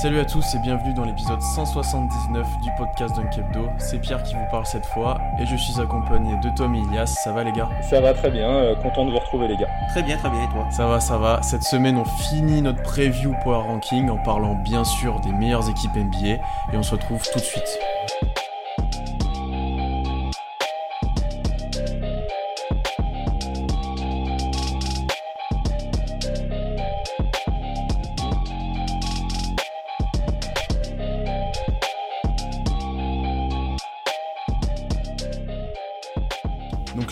Salut à tous et bienvenue dans l'épisode 179 du podcast Dunkebdo. C'est Pierre qui vous parle cette fois et je suis accompagné de Tom et Ilias. Ça va les gars? Ça va très bien, euh, content de vous retrouver les gars. Très bien, très bien et toi? Ça va, ça va. Cette semaine on finit notre preview Power Ranking en parlant bien sûr des meilleures équipes NBA et on se retrouve tout de suite.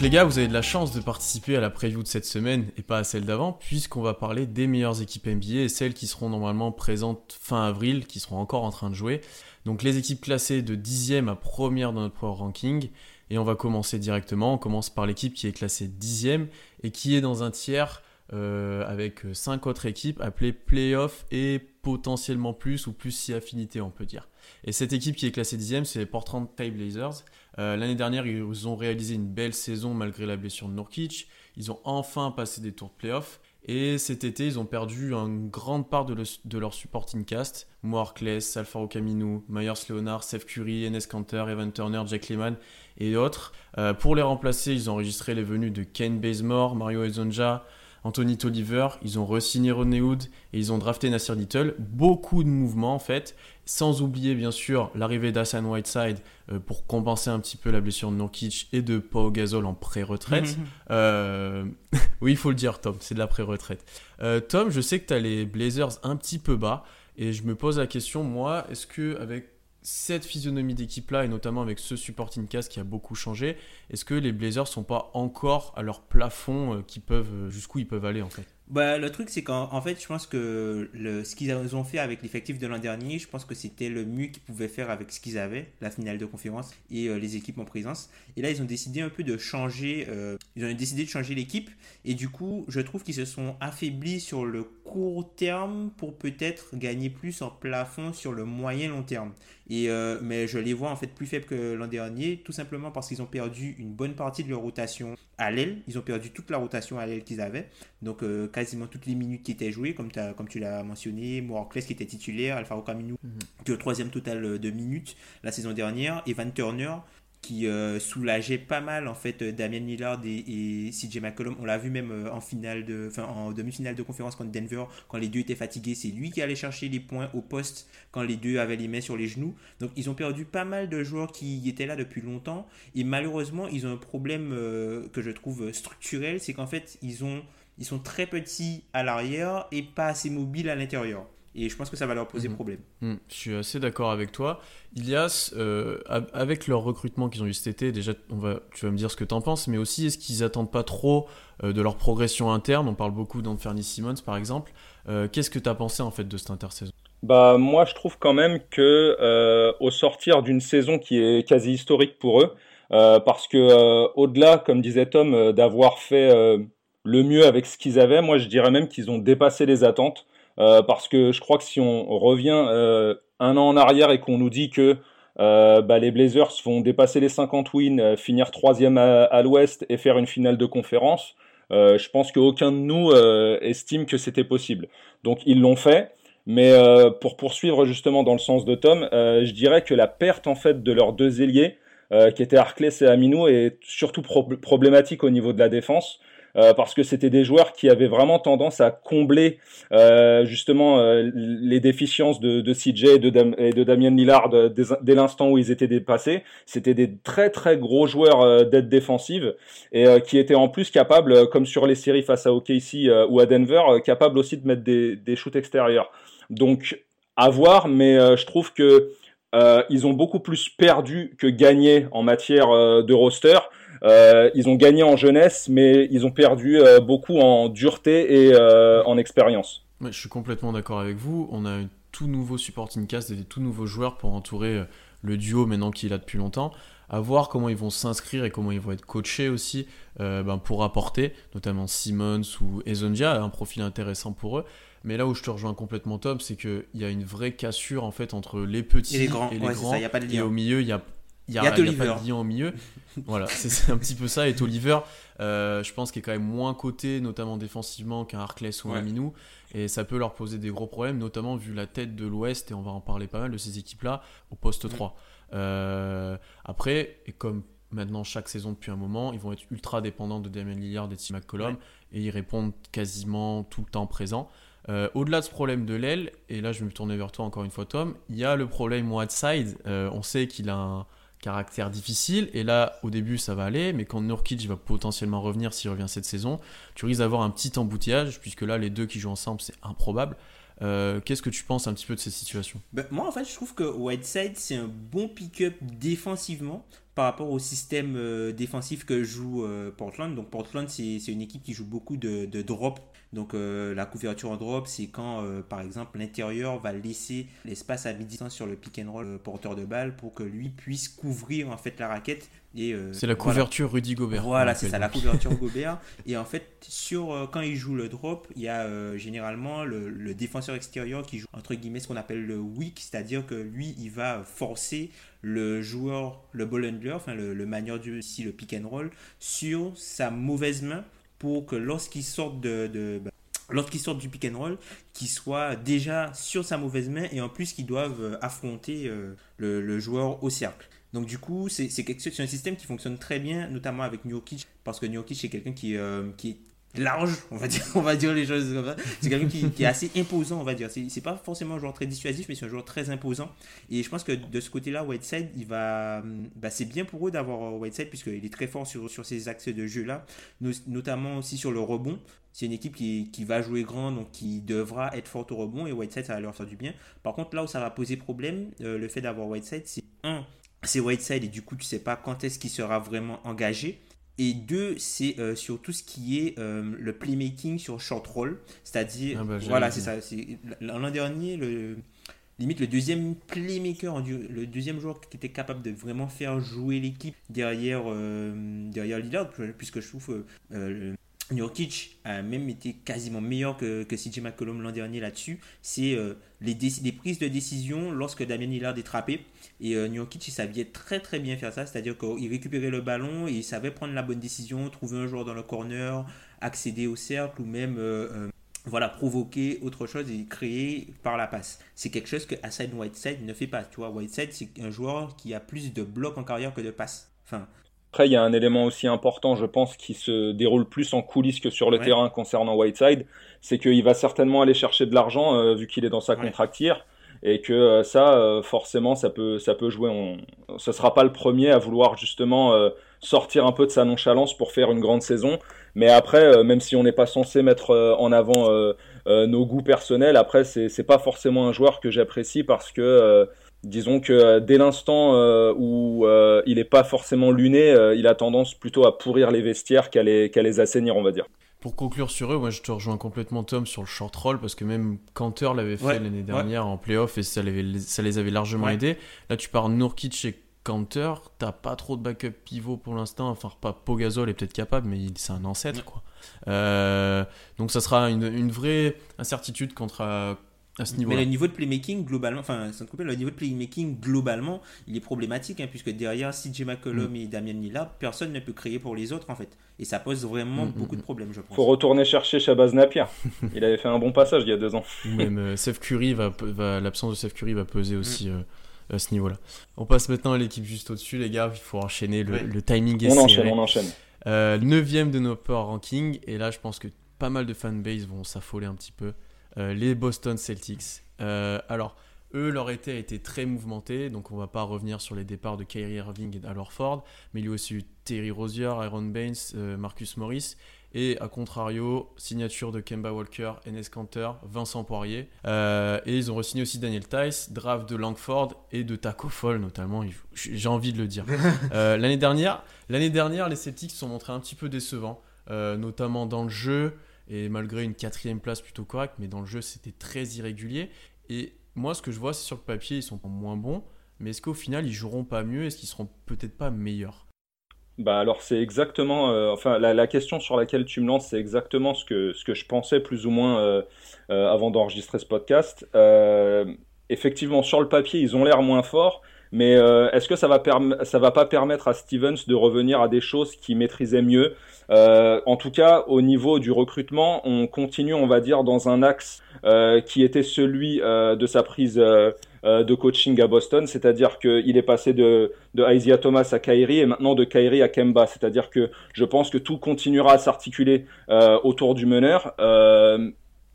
Les gars, vous avez de la chance de participer à la preview de cette semaine et pas à celle d'avant, puisqu'on va parler des meilleures équipes NBA et celles qui seront normalement présentes fin avril, qui seront encore en train de jouer. Donc les équipes classées de 10e à première dans notre power ranking. Et on va commencer directement. On commence par l'équipe qui est classée 10e et qui est dans un tiers euh, avec 5 autres équipes appelées playoff et potentiellement plus ou plus si affinité on peut dire. Et cette équipe qui est classée 10e, c'est les Portland Trail Blazers. Euh, L'année dernière, ils ont réalisé une belle saison malgré la blessure de Nurkic. Ils ont enfin passé des tours de playoff. Et cet été, ils ont perdu une grande part de, le- de leur supporting cast. Moarkless, Alfaro Camino, Myers Leonard, Seth Curry, Enes Kanter, Evan Turner, Jack Lehman et autres. Euh, pour les remplacer, ils ont enregistré les venues de Ken Bazemore, Mario Ezonja, Anthony Tolliver. Ils ont re-signé Rodney Hood et ils ont drafté Nasir Little. Beaucoup de mouvements en fait. Sans oublier bien sûr l'arrivée d'Hassan Whiteside euh, pour compenser un petit peu la blessure de Nurkic et de Pau Gasol en pré-retraite. Euh, oui, il faut le dire, Tom, c'est de la pré-retraite. Euh, Tom, je sais que tu as les Blazers un petit peu bas et je me pose la question, moi, est-ce que avec cette physionomie d'équipe-là et notamment avec ce supporting cast qui a beaucoup changé, est-ce que les Blazers sont pas encore à leur plafond euh, qui peuvent, euh, jusqu'où ils peuvent aller en fait? Bah, le truc, c'est qu'en en fait, je pense que le, ce qu'ils ont fait avec l'effectif de l'an dernier, je pense que c'était le mieux qu'ils pouvaient faire avec ce qu'ils avaient, la finale de conférence et euh, les équipes en présence. Et là, ils ont décidé un peu de changer, euh, ils ont décidé de changer l'équipe. Et du coup, je trouve qu'ils se sont affaiblis sur le court terme pour peut-être gagner plus en plafond sur le moyen long terme. Et, euh, mais je les vois en fait plus faibles que l'an dernier, tout simplement parce qu'ils ont perdu une bonne partie de leur rotation à l'aile. Ils ont perdu toute la rotation à l'aile qu'ils avaient. Donc quasiment toutes les minutes qui étaient jouées, comme, t'as- comme tu l'as mentionné, Moorclès qui était titulaire, Alfaro Camino qui est au troisième total de minutes la saison dernière, Evan Turner qui euh, soulageait pas mal en fait euh, Damien Lillard et, et CJ McCollum. On l'a vu même euh, en finale de, enfin en demi-finale de conférence contre Denver quand les deux étaient fatigués, c'est lui qui allait chercher les points au poste quand les deux avaient les mains sur les genoux. Donc ils ont perdu pas mal de joueurs qui étaient là depuis longtemps et malheureusement ils ont un problème euh, que je trouve structurel, c'est qu'en fait ils ont ils sont très petits à l'arrière et pas assez mobiles à l'intérieur. Et je pense que ça va leur poser Mhm. problème. Hmm, je suis assez d'accord avec toi. Ilias, euh, avec leur recrutement qu'ils ont eu cet été, déjà, on va, tu vas me dire ce que tu en penses, mais aussi, est-ce qu'ils attendent pas trop euh, de leur progression interne? On parle beaucoup d'Anthony Simmons, par exemple. Euh, Qu'est-ce que tu as pensé, en fait, de cette intersaison? Bah moi je trouve quand même que euh, au sortir d'une saison qui est quasi historique pour eux, euh, parce que euh, au-delà, comme disait Tom, euh, d'avoir fait euh, le mieux avec ce qu'ils avaient, moi je dirais même qu'ils ont dépassé les attentes, euh, parce que je crois que si on revient euh, un an en arrière et qu'on nous dit que euh, bah, les Blazers vont dépasser les 50 wins, finir troisième à, à l'Ouest et faire une finale de conférence, je pense qu'aucun de nous estime que c'était possible. Donc ils l'ont fait. Mais pour poursuivre justement dans le sens de Tom, je dirais que la perte en fait de leurs deux ailiers, qui étaient Harkless et Aminou, est surtout pro- problématique au niveau de la défense. Euh, parce que c'était des joueurs qui avaient vraiment tendance à combler euh, justement euh, les déficiences de, CJ et de, Damien Lillard dès, l'instant où ils étaient dépassés. C'était des très très gros joueurs d'aide défensive et qui étaient en plus capables, comme sur les séries face à OKC ou à Denver, capables aussi de mettre des, shoots extérieurs. Donc à voir, mais je trouve que ils ont beaucoup plus perdu que gagné en matière de roster. Ils ont gagné en jeunesse, mais ils ont perdu beaucoup en dureté et en expérience. je suis complètement d'accord avec vous. On a un tout nouveau supporting cast et des tout nouveaux joueurs pour entourer le duo maintenant qu'il a depuis longtemps à voir comment ils vont s'inscrire et comment ils vont être coachés aussi euh, ben, pour apporter, notamment Simmons ou Ezonja, un profil intéressant pour eux. Mais là où je te rejoins complètement Tom, c'est qu'il y a une vraie cassure en fait entre les petits et les grands. Et, y a pas de lien. et au milieu, il y a, il y a, pas de lien au milieu. voilà, c'est un petit peu ça. Et Oliver, euh, je pense qu'il est quand même moins coté, notamment défensivement, qu'un Harkless ou un Minou. Et ça peut leur poser des gros problèmes, notamment vu la tête de l'Ouest, et on va en parler pas mal de ces équipes-là, au poste 3. Euh, après, et comme maintenant chaque saison depuis un moment, ils vont être ultra dépendants de Damien Lillard et de Tim McCollum et ils répondent quasiment tout le temps présent. Euh, au-delà de ce problème de l'aile, et là je vais me tourner vers toi encore une fois Tom, il y a le problème Whiteside. On sait qu'il a un caractère difficile et là au début ça va aller, mais quand Nurkic va potentiellement revenir s'il revient cette saison, tu risques d'avoir un petit embouteillage puisque là les deux qui jouent ensemble c'est improbable. Euh, qu'est-ce que tu penses un petit peu de ces situations ben, Moi, en fait, je trouve que Whiteside, c'est un bon pick-up défensivement par rapport au système euh, défensif que joue euh, Portland. Donc, Portland, c'est une équipe qui joue beaucoup de, de drop donc la couverture en drop, c'est quand par exemple l'intérieur va laisser l'espace à mi-distance sur le pick and roll porteur de balle pour que lui puisse couvrir en fait la raquette. Et c'est la couverture Rudy Gobert. Voilà, c'est ça, la couverture Gobert. Et en fait, sur quand il joue le drop, il y a généralement le, défenseur extérieur qui joue entre guillemets ce qu'on appelle le weak, c'est-à-dire que lui, il va forcer le joueur, le ball handler, enfin le, le manieur du si le pick and roll, sur sa mauvaise main pour que lorsqu'il sort de, bah, lorsqu'il sort du pick and roll, qu'il soit déjà sur sa mauvaise main et en plus qu'ils doivent euh, affronter euh, le, joueur au cercle. Donc du coup, c'est un système qui fonctionne très bien, notamment avec Nurkic, parce que Nurkic c'est quelqu'un qui, euh, qui est large, on va dire, on va dire les choses comme ça. C'est quelqu'un qui, est assez imposant, on va dire. C'est pas forcément un joueur très dissuasif, mais c'est un joueur très imposant. Et je pense que de ce côté-là, Whiteside, il va, bah, c'est bien pour eux d'avoir Whiteside puisqu'il est très fort sur, sur ces axes de jeu-là, notamment aussi sur le rebond. C'est une équipe qui, qui, va jouer grand, donc qui devra être forte au rebond, et Whiteside, ça va leur faire du bien. Par contre, là où ça va poser problème, euh, le fait d'avoir Whiteside, c'est un, c'est Whiteside, et du coup, tu sais pas quand est-ce qu'il sera vraiment engagé. Et deux, c'est euh, sur tout ce qui est euh, le playmaking sur short roll. C'est-à-dire, ah bah, voilà, c'est ça. L'an dernier, le, limite le deuxième playmaker, le deuxième joueur qui était capable de vraiment faire jouer l'équipe derrière, euh, derrière Lillard, puisque je trouve euh, Nurkic a même été quasiment meilleur que, que CJ McCollum l'an dernier là-dessus. C'est euh, les, les, prises de décision lorsque Damien Lillard est trappé. Et euh, Nurkic, il savait très très bien faire ça. C'est-à-dire qu'il récupérait le ballon et il savait prendre la bonne décision, trouver un joueur dans le corner, accéder au cercle ou même euh, voilà, provoquer autre chose et créer par la passe. C'est quelque chose que Hassan Whiteside ne fait pas. Tu vois, Whiteside, c'est un joueur qui a plus de blocs en carrière que de passes. Enfin, après, il y a un élément aussi important, je pense, qui se déroule plus en coulisses que sur le terrain concernant Whiteside, c'est qu'il va certainement aller chercher de l'argent euh, vu qu'il est dans sa contractière et que euh, ça, euh, forcément, ça peut, ça peut jouer. On... Ce sera pas le premier à vouloir justement sortir un peu de sa nonchalance pour faire une grande saison. Mais après, même si on n'est pas censé mettre en avant nos goûts personnels, après, c'est pas forcément un joueur que j'apprécie parce que disons que euh, dès l'instant euh, où euh, il n'est pas forcément luné, il a tendance plutôt à pourrir les vestiaires qu'à les, les, assainir, on va dire. Pour conclure sur eux, moi je te rejoins complètement Tom sur le short roll parce que même Cantor l'avait fait l'année dernière en playoff et ça les, ça les avait largement aidés. Là tu pars Nurkic et Cantor, t'as pas trop de backup pivot pour l'instant, enfin pas Pogazol est peut-être capable mais c'est un ancêtre quoi. donc ça sera une, une vraie incertitude contre, mais le niveau de playmaking globalement, enfin le niveau de playmaking globalement, il est problématique hein, puisque derrière CJ McCollum mm. et Damien Lillard, personne ne peut créer pour les autres en fait. Et ça pose vraiment mm, mm, beaucoup de problèmes, je pense. Faut retourner chercher Shabazz Napier. il avait fait un bon passage il y a deux ans. Même euh, Seth Curry va, l'absence de Seth Curry va peser aussi. Euh, à ce niveau-là. On passe maintenant à l'équipe juste au-dessus, les gars. Il faut enchaîner. Le, timing est On enchaîne, on enchaîne. Euh, neuvième de nos power rankings. Et là, je pense que pas mal de fanbase vont s'affoler un petit peu. Euh, les Boston Celtics. Euh, alors, Eux, leur été a été très mouvementé, donc on va pas revenir sur les départs de Kyrie Irving et d'Alor Ford, mais il y a aussi eu Terry Rozier, Aaron Baines, euh, Marcus Morris, et à contrario, signature de Kemba Walker, Enes Kanter, Vincent Poirier. Euh, et ils ont re-signé aussi Daniel Tice, draft de Langford et de Taco Fall notamment. J'ai envie de le dire. Euh, l'année dernière, l'année dernière, les Celtics se sont montrés un petit peu décevants, notamment dans le jeu et malgré une quatrième place plutôt correcte, mais dans le jeu c'était très irrégulier. Et moi, ce que je vois, c'est sur le papier, ils sont moins bons, mais est-ce qu'au final, ils joueront pas mieux? Est-ce qu'ils seront peut-être pas meilleurs? Bah alors c'est exactement, euh, enfin la, question sur laquelle tu me lances, c'est exactement ce que, ce que je pensais plus ou moins euh, euh, avant d'enregistrer ce podcast. effectivement, sur le papier, ils ont l'air moins forts, mais est-ce que ça va, ça va pas permettre à Stevens de revenir à des choses qu'il maîtrisait mieux? Euh, en tout cas, au niveau du recrutement, on continue, on va dire, dans un axe euh, qui était celui euh, de sa prise de coaching à Boston, c'est-à-dire qu'il est passé de, de Isaiah Thomas à Kyrie et maintenant de Kyrie à Kemba, c'est-à-dire que je pense que tout continuera à s'articuler autour du meneur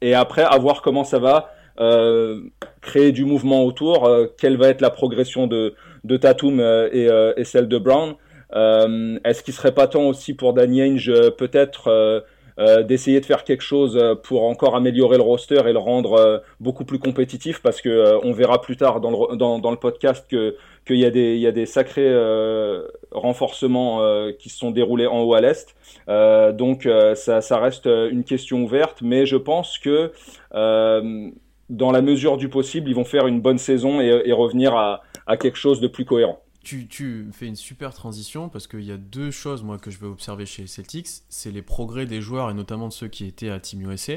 et après à voir comment ça va créer du mouvement autour, quelle va être la progression de, de Tatum et, et, celle de Brown. Euh, est-ce qu'il serait pas temps aussi pour Danny Ainge euh, peut-être euh, d'essayer de faire quelque chose pour encore améliorer le roster et le rendre beaucoup plus compétitif? Parce que on verra plus tard dans le, podcast que qu'il y a des sacrés renforcements qui se sont déroulés en haut à l'est. Donc ça, reste une question ouverte mais je pense que dans la mesure du possible ils vont faire une bonne saison et, revenir à quelque chose de plus cohérent tu, tu, fais une super transition parce qu'il y a deux choses moi que je vais observer chez les Celtics, c'est les progrès des joueurs et notamment de ceux qui étaient à Team USA,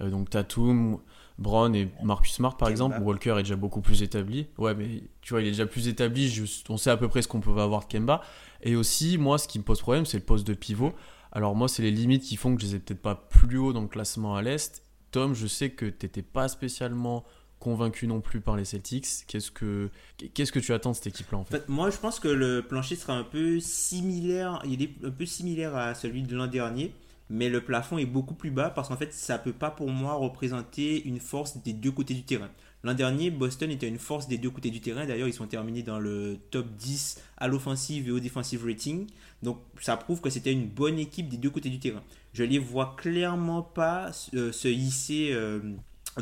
euh, donc Tatum, Brown et Marcus Smart par exemple. Walker est déjà beaucoup plus établi. Ouais, mais tu vois, il est déjà plus établi. on sait à peu près ce qu'on peut avoir de Kemba. Et aussi, moi, ce qui me pose problème, c'est le poste de pivot. Alors moi, c'est les limites qui font que je les ai peut-être pas plus haut dans le classement à l'est. Tom, je sais que tu n'étais pas spécialement convaincu non plus par les Celtics. Qu'est-ce que, qu'est-ce que tu attends de cette équipe-là en fait, Moi, je pense que le plancher sera un peu similaire. Il est un peu similaire à celui de l'an dernier, mais le plafond est beaucoup plus bas parce qu'en fait, ça peut pas pour moi représenter une force des deux côtés du terrain. L'an dernier, Boston était une force des deux côtés du terrain. D'ailleurs, ils sont terminés dans le top 10 à l'offensive et au defensive rating. Donc, ça prouve que c'était une bonne équipe des deux côtés du terrain. Je les vois clairement pas euh, se hisser euh,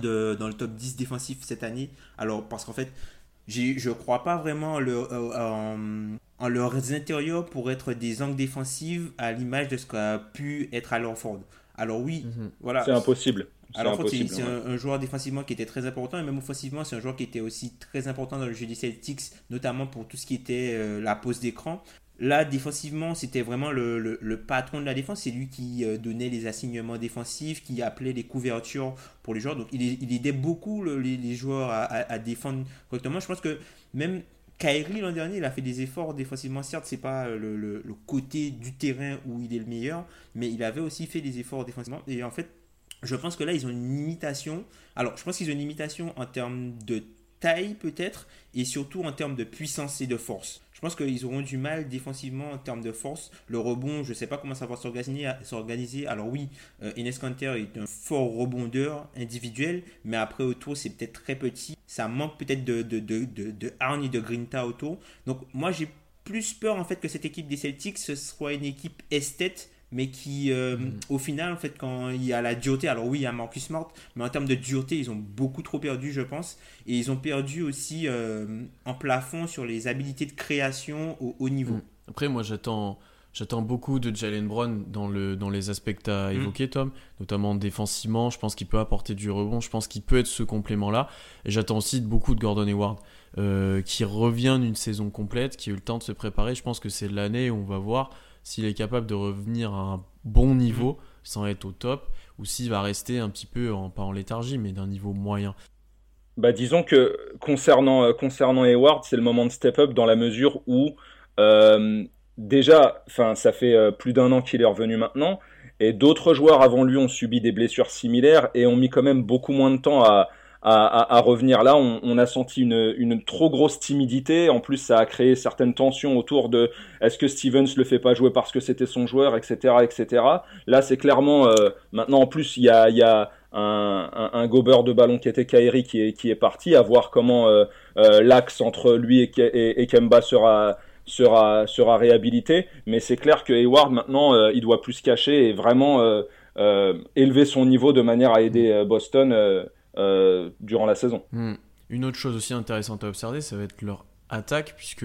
dans le top 10 défensif cette année. Alors, parce qu'en fait, je ne crois pas vraiment euh, en, leurs intérieurs pour être des angles défensifs à l'image de ce qu'a pu être à Ford. Alors oui, mhm. voilà. C'est impossible. Alors c'est un, joueur défensivement qui était très important et même offensivement c'est un joueur qui était aussi très important dans le jeu des Celtics, notamment pour tout ce qui était euh, la pose d'écran. Là, défensivement, c'était vraiment le, patron de la défense. C'est lui qui euh, donnait les assignements défensifs, qui appelait les couvertures pour les joueurs. Donc, il, aidait beaucoup les, joueurs à, défendre correctement. Je pense que même Kyrie l'an dernier, il a fait des efforts défensivement. Certes, c'est pas le, côté du terrain où il est le meilleur, mais il avait aussi fait des efforts défensivement. Et en fait, je pense que là, ils ont une limitation. Alors, je pense qu'ils ont une limitation en termes de taille peut-être, et surtout en termes de puissance et de force. Je pense qu'ils auront du mal défensivement en termes de force. Le rebond, je ne sais pas comment ça va s'organiser. Alors oui, euh, Enes Kanter est un fort rebondeur individuel, mais après autour, c'est peut-être très petit. Ça manque peut-être de, de, de, de, de et de Grinta autour. Donc moi, j'ai plus peur en fait que cette équipe des Celtics, ce soit une équipe esthète mais qui, euh, mm. au final, en fait, quand il y a la dureté, alors oui, il y a Marcus Smart, mais en termes de dureté, ils ont beaucoup trop perdu, je pense. Et ils ont perdu aussi euh, en plafond sur les habilités de création au haut niveau. Mm. Après, moi, j'attends. J'attends beaucoup de Jalen Brown dans, le, dans les aspects que tu as évoqués, Tom, notamment défensivement. Je pense qu'il peut apporter du rebond. Je pense qu'il peut être ce complément-là. Et j'attends aussi beaucoup de Gordon Hayward, euh, qui revient d'une saison complète, qui a eu le temps de se préparer. Je pense que c'est l'année où on va voir s'il est capable de revenir à un bon niveau sans être au top, ou s'il va rester un petit peu, en, pas en léthargie, mais d'un niveau moyen. Bah, disons que concernant, euh, concernant c'est le moment de step up dans la mesure où euh, déjà, ça fait euh, plus d'un an qu'il est revenu maintenant, et d'autres joueurs avant lui ont subi des blessures similaires et ont mis quand même beaucoup moins de temps à, à, revenir là. On, a senti une, trop grosse timidité. En plus, ça a créé certaines tensions autour de est-ce que Stevens le fait pas jouer parce que c'était son joueur, etc., etc. Là, c'est clairement euh, maintenant en plus il y a, un, un, gober de ballon qui était Kairi qui est, parti, à voir comment l'axe entre lui et, et, Kemba sera, sera, sera réhabilité. Mais c'est clair que Hayward, maintenant, il doit plus se cacher et vraiment élever son niveau de manière à aider Boston durant la saison. Hmm. Une autre chose aussi intéressante à observer, ça va être leur attaque, puisque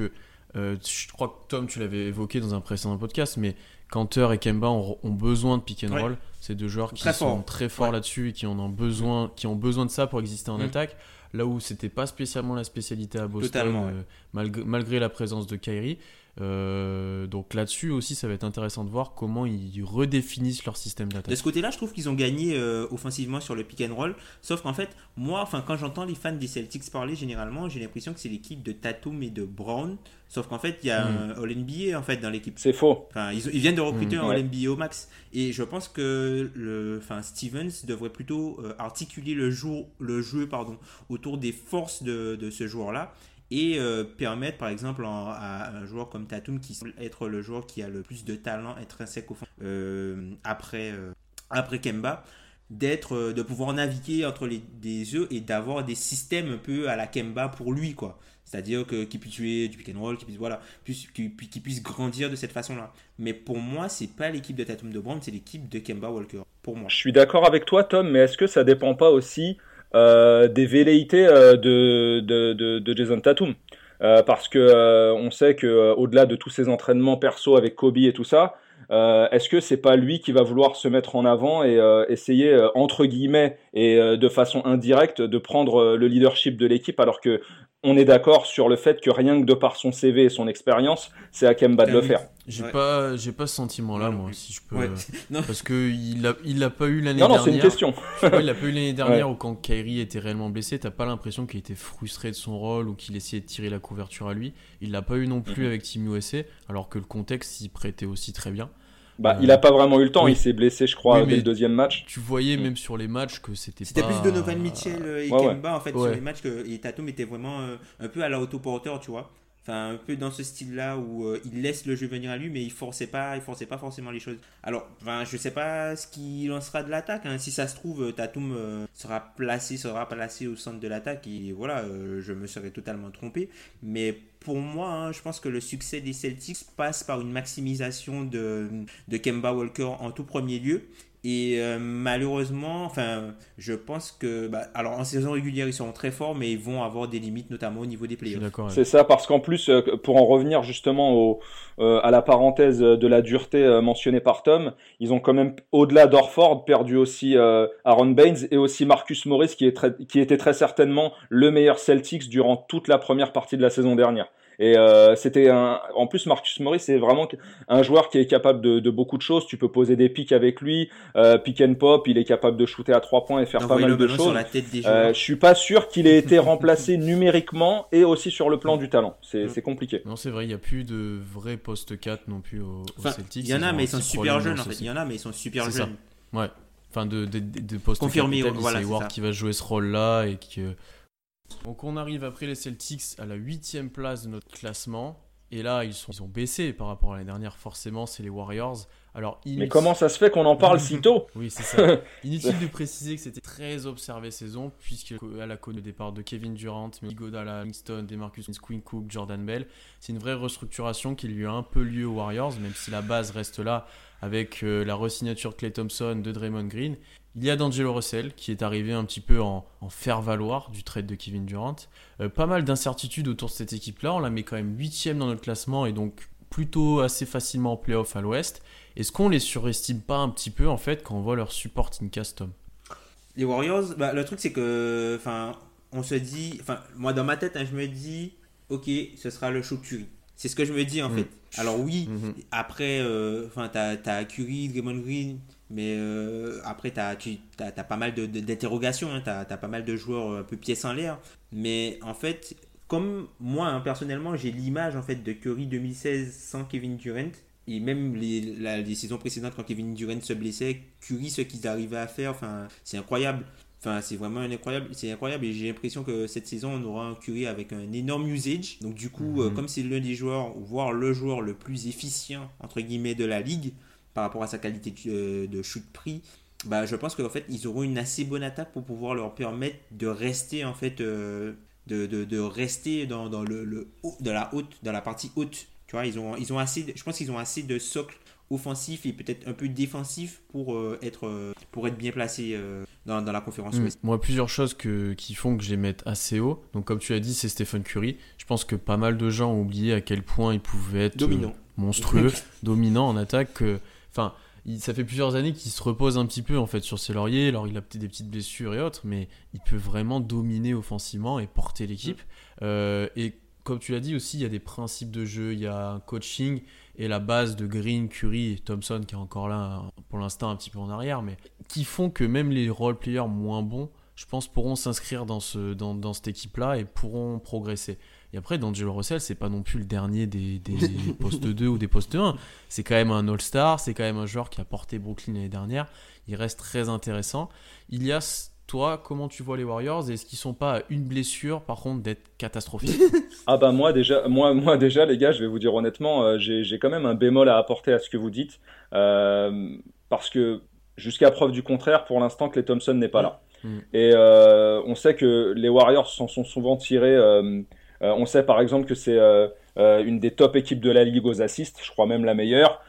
euh, je crois que Tom, tu l'avais évoqué dans un précédent podcast, mais Canter et Kemba ont, besoin de pick and roll. C'est deux joueurs qui sont très forts là-dessus et qui, en ont besoin, qui ont besoin de ça pour exister en mm. attaque. Là où c'était pas spécialement la spécialité à Boston, euh, malgré, malgré, la présence de Kyrie. Euh, donc là-dessus aussi, ça va être intéressant de voir comment ils redéfinissent leur système d'attaque. De ce côté-là, je trouve qu'ils ont gagné euh, offensivement sur le pick and roll. Sauf qu'en fait, moi, enfin, quand j'entends les fans des Celtics parler, généralement, j'ai l'impression que c'est l'équipe de Tatum et de Brown. Sauf qu'en fait, il y a hmm. un All-NBA en fait dans l'équipe. C'est faux. Enfin, ils, viennent de recruter hmm. un All-NBA au max. Et je pense que le, enfin, Stevens devrait plutôt euh, articuler le, jour, le jeu pardon, autour des forces de, de ce joueur-là et euh, permettre par exemple à un joueur comme Tatum qui semble être le joueur qui a le plus de talent intrinsèque au fond euh, après, euh, après Kemba d'être de pouvoir naviguer entre les des et d'avoir des systèmes un peu à la Kemba pour lui quoi. C'est-à-dire que qu'il puisse tuer du pick and roll qu'il puisse voilà qu'il puisse grandir de cette façon-là. Mais pour moi c'est pas l'équipe de Tatum de Brown c'est l'équipe de Kemba Walker. Pour moi. Je suis d'accord avec toi Tom mais est-ce que ça dépend pas aussi euh, des velléités euh, de, de, de, Jason Tatum. Euh, parce que on sait que au-delà de tous ses entraînements perso avec Kobe et tout ça, est-ce que c'est pas lui qui va vouloir se mettre en avant et essayer entre guillemets et de façon indirecte de prendre le leadership de l'équipe alors que on est d'accord sur le fait que rien que de par son CV et son expérience, c'est à Kemba de le faire. J'ai pas, j'ai pas ce sentiment-là, moi, si je peux. Parce que il a, il a pas eu l'année dernière. Non, non, c'est une question. il a pas eu l'année dernière où quand Kyrie était réellement blessé, t'as pas l'impression qu'il était frustré de son rôle ou qu'il essayait de tirer la couverture à lui. Il l'a pas eu non plus avec Team USA, alors que le contexte s'y prêtait aussi très bien. Bah, il a pas vraiment eu le temps, il s'est blessé, je crois, dès le deuxième match. Tu voyais mm. même sur les matchs que c'était C'était plus Donovan Mitchell et Kemba, en fait, sur les matchs, que, et Tatum était vraiment euh, un peu à la autoporteur, tu vois. Enfin, un peu dans ce style-là où euh, il laisse le jeu venir à lui, mais il forçait pas, il forçait pas forcément les choses. Alors, enfin, je sais pas ce qui lancera de l'attaque. Hein. Si ça se trouve, euh, Tatum sera placé, sera placé au centre de l'attaque et voilà, je me serais totalement trompé. Mais pour moi, hein, je pense que le succès des Celtics passe par une maximisation de, de Kemba Walker en tout premier lieu. Et euh, malheureusement, enfin, je pense que, bah, alors en saison régulière, ils seront très forts, mais ils vont avoir des limites, notamment au niveau des playoffs. C'est ça, parce qu'en plus, euh, pour en revenir justement au, euh, à la parenthèse de la dureté mentionnée par Tom, ils ont quand même, au-delà d'Orford, perdu aussi Aaron Baines et aussi Marcus Morris, qui, est très, qui était très certainement le meilleur Celtics durant toute la première partie de la saison dernière. Et euh, c'était un. En plus, Marcus Morris, c'est vraiment un joueur qui est capable de, beaucoup de choses. Tu peux poser des pics avec lui, euh, pick and pop. Il est capable de shooter à trois points et faire pas mal de choses. Euh, je suis pas sûr qu'il ait été remplacé numériquement et aussi sur le plan du talent. C'est compliqué. Non, c'est vrai. Il n'y a plus de vrais poste 4 non plus au, Celtics. Il y en a, mais ils sont super jeunes. En fait. Il y en a, mais ils sont super jeunes. Ouais. Enfin, de, de, de, poste Confirmé, voilà, c'est Ward qui va jouer ce rôle-là et qui donc on arrive après les Celtics à la huitième place de notre classement. Et là, ils, sont, ils ont baissé par rapport à l'année dernière, forcément, c'est les Warriors. Alors, Mais comment ça se fait qu'on en parle si tôt Oui, c'est ça. Inutile de préciser que c'était très observé saison, puisqu'elle a connu le départ de Kevin Durant, Godala, Winston, Demarcus Quinn Cook, Jordan Bell. C'est une vraie restructuration qui lui a un peu lieu aux Warriors, même si la base reste là avec euh, la resignature de Clay Thompson, de Draymond Green. Il y a D'Angelo Russell qui est arrivé un petit peu en, faire-valoir du trade de Kevin Durant. Euh, pas mal d'incertitudes autour de cette équipe-là. On la met quand même huitième dans notre classement et donc plutôt assez facilement en playoff à l'ouest. Est-ce qu'on les surestime pas un petit peu en fait quand on voit leur supporting custom Les Warriors, bah, le truc c'est que, enfin, on se dit, enfin, moi dans ma tête, hein, je me dis, ok, ce sera le show Curry. C'est ce que je me dis en mm. fait. Alors oui, mm-hmm. après, euh, enfin, t'as as Curry, Draymond Green, mais euh, après, tu as, pas mal d'interrogations, hein, tu as, pas mal de joueurs un peu pièces en l'air. Mais en fait, comme moi, hein, personnellement, j'ai l'image en fait de Curry 2016 sans Kevin Durant. Et même les, les saisons précédentes, quand Kevin Durant se blessait, Curry, ce qu'ils arrivaient à faire, c'est incroyable. Enfin, c'est vraiment incroyable, c'est incroyable et j'ai l'impression que cette saison on aura un Curry avec un énorme usage. Donc du coup, euh, mhm. comme c'est l'un des joueurs, voire le joueur le plus efficient entre guillemets de la ligue, par rapport à sa qualité de, euh, shoot prix, bah, je pense qu'en fait, ils auront une assez bonne attaque pour pouvoir leur permettre de rester en fait, euh, de, de, de, rester dans, dans le, le haut, de la haute, dans la partie haute. Tu vois, ils ont, ils ont assez, je pense qu'ils ont assez de socle offensif et peut-être un peu défensif pour euh, être euh, pour être bien placé dans, dans, la conférence mmh. Ouest. Moi, plusieurs choses que, qui font que je les mette assez haut. Donc, comme tu as dit, c'est Stephen Curry. Je pense que pas mal de gens ont oublié à quel point il pouvait être dominant, monstrueux, dominant en attaque. Enfin ça fait plusieurs années qu'il se repose un petit peu en fait sur ses lauriers. Alors il a peut-être des petites blessures et autres, mais il peut vraiment dominer offensivement et porter l'équipe. Mm. Euh, et comme tu l'as dit aussi, il y a des principes de jeu, il y a un coaching et la base de Green, Curry et Thompson qui est encore là pour l'instant un petit peu en arrière, mais qui font que même les role players moins bons, je pense, pourront s'inscrire dans, ce, dans, dans cette équipe-là et pourront progresser. Et après, D'Angelo Russell, c'est pas non plus le dernier des, des postes 2 ou des postes 1. C'est quand même un All-Star, c'est quand même un joueur qui a porté Brooklyn l'année dernière. Il reste très intéressant. Il y a toi, comment tu vois les Warriors? Est-ce qu'ils sont pas à une blessure, par contre, d'être catastrophiques Ah bah moi déjà, moi, moi déjà, les gars, je vais vous dire honnêtement, euh, j'ai quand même un bémol à apporter à ce que vous dites, euh, parce que jusqu'à preuve du contraire, pour l'instant, Clay Thompson n'est pas là. Mm. Et euh, on sait que les Warriors s'en sont souvent tirés euh, on sait par exemple que c'est euh, euh, une des top équipes de la ligue aux assists, je crois même la meilleure,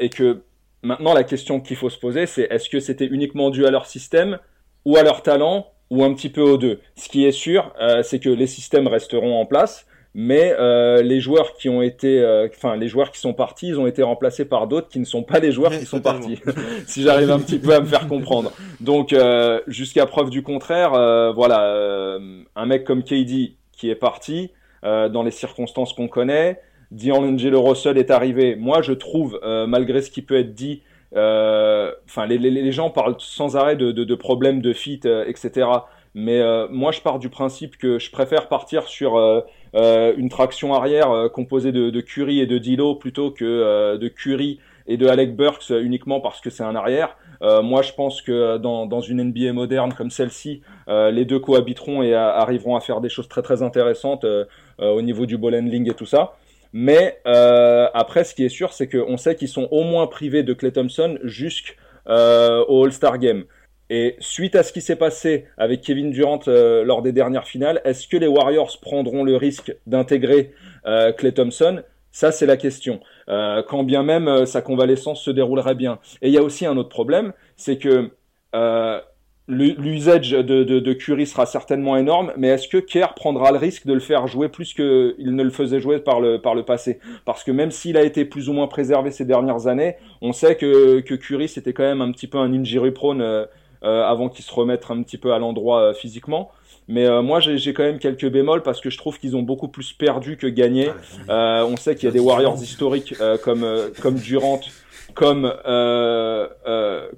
et que maintenant la question qu'il faut se poser, c'est est-ce que c'était uniquement dû à leur système ou à leur talent ou un petit peu aux deux? Ce qui est sûr, c'est que les systèmes resteront en place, mais les joueurs qui ont été, enfin les joueurs qui sont partis, ils ont été remplacés par d'autres qui ne sont pas les joueurs qui sont partis. si j'arrive un petit peu à me faire comprendre. Donc jusqu'à preuve du contraire, voilà, un mec comme KD qui est parti euh, dans les circonstances qu'on connaît. D'Angelo Russell est arrivé. Moi, je trouve, euh, malgré ce qui peut être dit, euh, enfin, les, gens parlent sans arrêt de problèmes de fit, etc. Mais moi, je pars du principe que je préfère partir sur une traction arrière composée de, de, Curry et de Dilo plutôt que de Curry et de Alec Burks uniquement parce que c'est un arrière. Euh, moi, je pense que dans, dans une NBA moderne comme celle-ci, euh, les deux cohabiteront et arriveront à faire des choses très très intéressantes euh, au niveau du ball handling et tout ça. Mais après, ce qui est sûr, c'est qu'on sait qu'ils sont au moins privés de Clay Thompson jusqu'au All-Star Game. Et suite à ce qui s'est passé avec Kevin Durant lors des dernières finales, est-ce que les Warriors prendront le risque d'intégrer Clay Thompson? Ça, c'est la question. Euh, quand bien même euh, sa convalescence se déroulerait bien. Et il y a aussi un autre problème, c'est que euh, l'usage de, de, Curry sera certainement énorme, mais est-ce que Kerr prendra le risque de le faire jouer plus qu'il ne le faisait jouer par le, passé? Parce que même s'il a été plus ou moins préservé ces dernières années, on sait que, que Curry c'était quand même un petit peu un injury prone avant qu'il se remette un petit peu à l'endroit physiquement. Mais euh, moi, j'ai quand même quelques bémols parce que je trouve qu'ils ont beaucoup plus perdu que gagné. Ah, euh, on sait qu'il y a des Warriors historiques euh, comme, comme Durant, comme,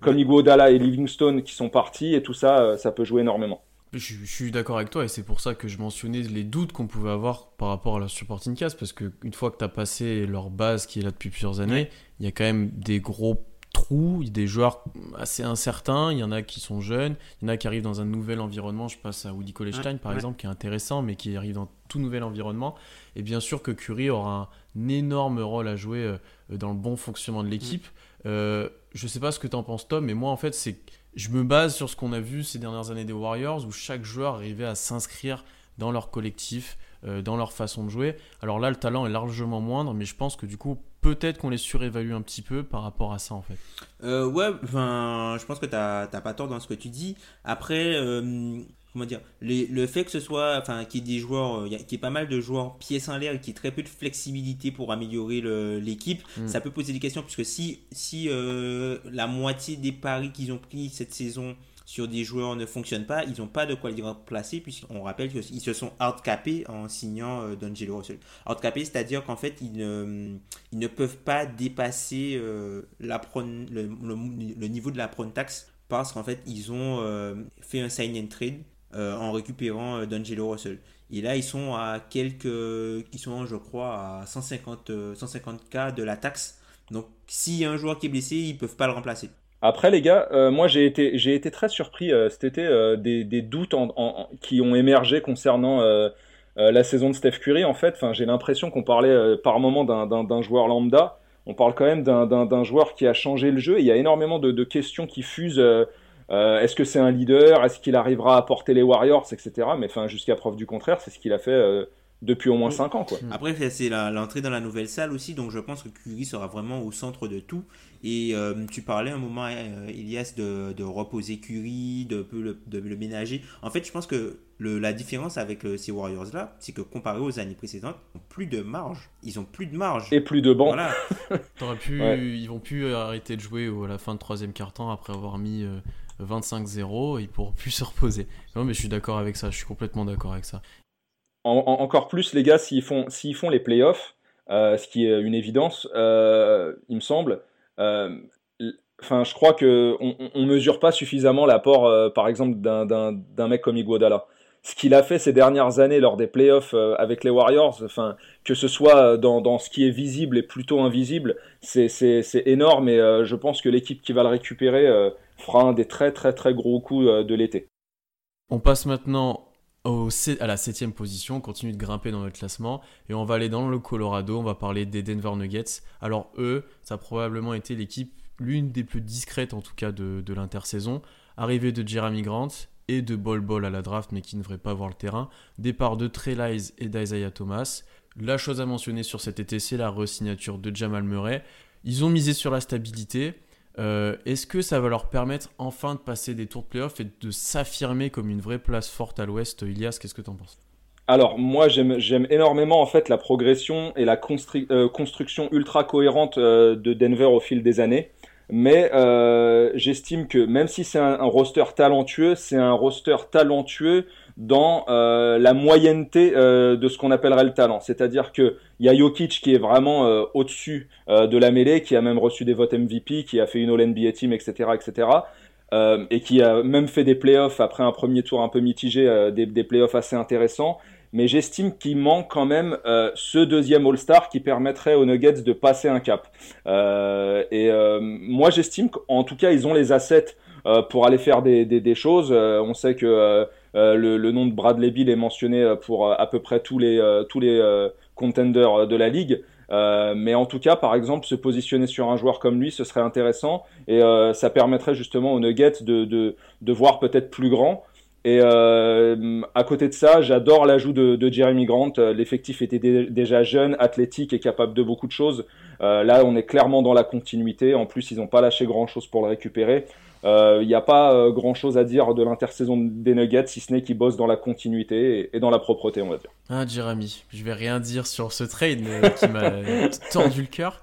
comme Iguodala et Livingstone qui sont partis et tout ça, ça peut jouer énormément. Je, suis d'accord avec toi et c'est pour ça que je mentionnais les doutes qu'on pouvait avoir par rapport à la supporting cast parce qu'une fois que tu as passé leur base qui est là depuis plusieurs années, il y a quand même des gros trous, il y a des joueurs assez incertains, il y en a qui sont jeunes, il y en a qui arrivent dans un nouvel environnement, je passe à Woody Colestein par exemple, qui est intéressant, mais qui arrive dans tout nouvel environnement. Et bien sûr que Curry aura un énorme rôle à jouer euh, dans le bon fonctionnement de l'équipe. Je mm. Euh, je sais pas ce que tu en penses Tom, mais moi en fait c'est je me base sur ce qu'on a vu ces dernières années des Warriors, où chaque joueur arrivait à s'inscrire dans leur collectif, euh, dans leur façon de jouer. Alors là, le talent est largement moindre, mais je pense que du coup, peut-être qu'on les surévalue un petit peu par rapport à ça en fait. Euh, ouais, je pense que tu n'as pas tort dans ce que tu dis. Après, euh, comment dire, le fait que ce soit, enfin, qu'il y ait des joueurs, qu'il y ait pas mal de joueurs pièces en l'air et qu'il y ait très peu de flexibilité pour améliorer l'équipe, mm. ça peut poser des questions puisque si, si la moitié des paris qu'ils ont pris cette saison sur des joueurs ne fonctionnent pas, ils n'ont pas de quoi les remplacer, puisqu'on rappelle qu'ils se sont hardcapés en signant euh, D'Angelo Russell. Hardcapés, c'est-à-dire qu'en fait, ils ne, peuvent pas dépasser euh, le, niveau de la prone tax parce qu'en fait, ils ont euh, fait un sign and trade en récupérant D'Angelo Russell. Et là, ils sont à quelques. Ils sont, je crois, à 150, 150K de la taxe. Donc, s'il y a un joueur qui est blessé, ils ne peuvent pas le remplacer. Après, les gars, euh, moi j'ai été, j'ai été très surpris euh, cet été euh, des, des, doutes qui ont émergé concernant la saison de Steph Curry. En fait, enfin, j'ai l'impression qu'on parlait par moment d'un joueur lambda. on parle quand même d'un joueur qui a changé le jeu. il y a énormément de, de questions qui fusent. Est-ce que c'est un leader? Est-ce qu'il arrivera à porter les Warriors, etc. Mais enfin, jusqu'à preuve du contraire, c'est ce qu'il a fait depuis au moins 5 ans. Quoi. Après, c'est l'entrée dans la nouvelle salle aussi, donc je pense que Curry sera vraiment au centre de tout. Et euh, tu parlais un moment, euh, Elias, de, de, reposer Curry, de, de, de, le ménager. En fait, je pense que le, la différence avec ces Warriors-là, c'est que comparé aux années précédentes, ils n'ont plus de marge. Ils ont plus de marge. Et plus de banc. Voilà. pu, Ils vont plus arrêter de jouer à la fin de troisième quart-temps après avoir mis 25-0. Euh, ils pourront plus se reposer. Non, mais je suis d'accord avec ça. Je suis complètement d'accord avec ça encore plus, les gars, s'ils font, s'ils font les playoffs, euh, ce qui est une évidence, euh, il me semble. Euh, enfin, je crois qu'on on, mesure pas suffisamment l'apport, par exemple, d'un mec comme Iguodala. Ce qu'il a fait ces dernières années lors des playoffs avec les Warriors, enfin, que ce soit dans, dans, ce qui est visible et plutôt invisible, c'est énorme et je pense que l'équipe qui va le récupérer fera un des très très très gros coups de l'été. On passe maintenant à la septième position, on continue de grimper dans notre classement et on va aller dans le Colorado, on va parler des Denver Nuggets. Alors eux, ça a probablement été l'équipe l'une des plus discrètes en tout cas de, de l'intersaison. Arrivée de Jeremy Grant et de Bol Bol à la draft mais qui ne devrait pas voir le terrain. Départ de Trey Lyles et d'Isaiah Thomas. La chose à mentionner sur cet été, c'est la resignature de Jamal Murray. Ils ont misé sur la stabilité. Euh, est-ce que ça va leur permettre enfin de passer des tours de playoff et de s'affirmer comme une vraie place forte à l'ouest Ilias, qu'est-ce que tu en penses? Alors moi j'aime énormément en fait la progression et la euh, construction ultra cohérente euh, de Denver au fil des années. Mais j'estime que même si c'est un, roster talentueux, c'est un roster talentueux dans euh, la moyenneté euh, de ce qu'on appellerait le talent. C'est-à-dire qu'il y a Jokic qui est vraiment euh, au-dessus de la mêlée, qui a même reçu des votes MVP, qui a fait une All-NBA Team, etc. etc. et qui a même fait des playoffs après un premier tour un peu mitigé, des, des playoffs assez intéressants. Mais j'estime qu'il manque quand même ce deuxième All-Star qui permettrait aux Nuggets de passer un cap. et moi j'estime qu'en tout cas ils ont les assets pour aller faire des, choses. on sait que euh, le, nom de Bradley Bill est mentionné euh, pour euh, à peu près tous les, tous les contenders de la ligue. mais en tout cas, par exemple, se positionner sur un joueur comme lui, ce serait intéressant et ça permettrait justement aux Nuggets de, de, de voir peut-être plus grand. Et à côté de ça, j'adore l'ajout de, Jeremy Grant. L'effectif était déjà jeune, athlétique et capable de beaucoup de choses. là, on est clairement dans la continuité. En plus, ils n'ont pas lâché grand-chose pour le récupérer. Il euh, n'y a pas euh, grand chose à dire de l'intersaison des Nuggets, si ce n'est qu'ils bossent dans la continuité et, dans la propreté, on va dire. Ah, Jérémy, je vais rien dire sur ce trade euh, qui m'a tordu le cœur.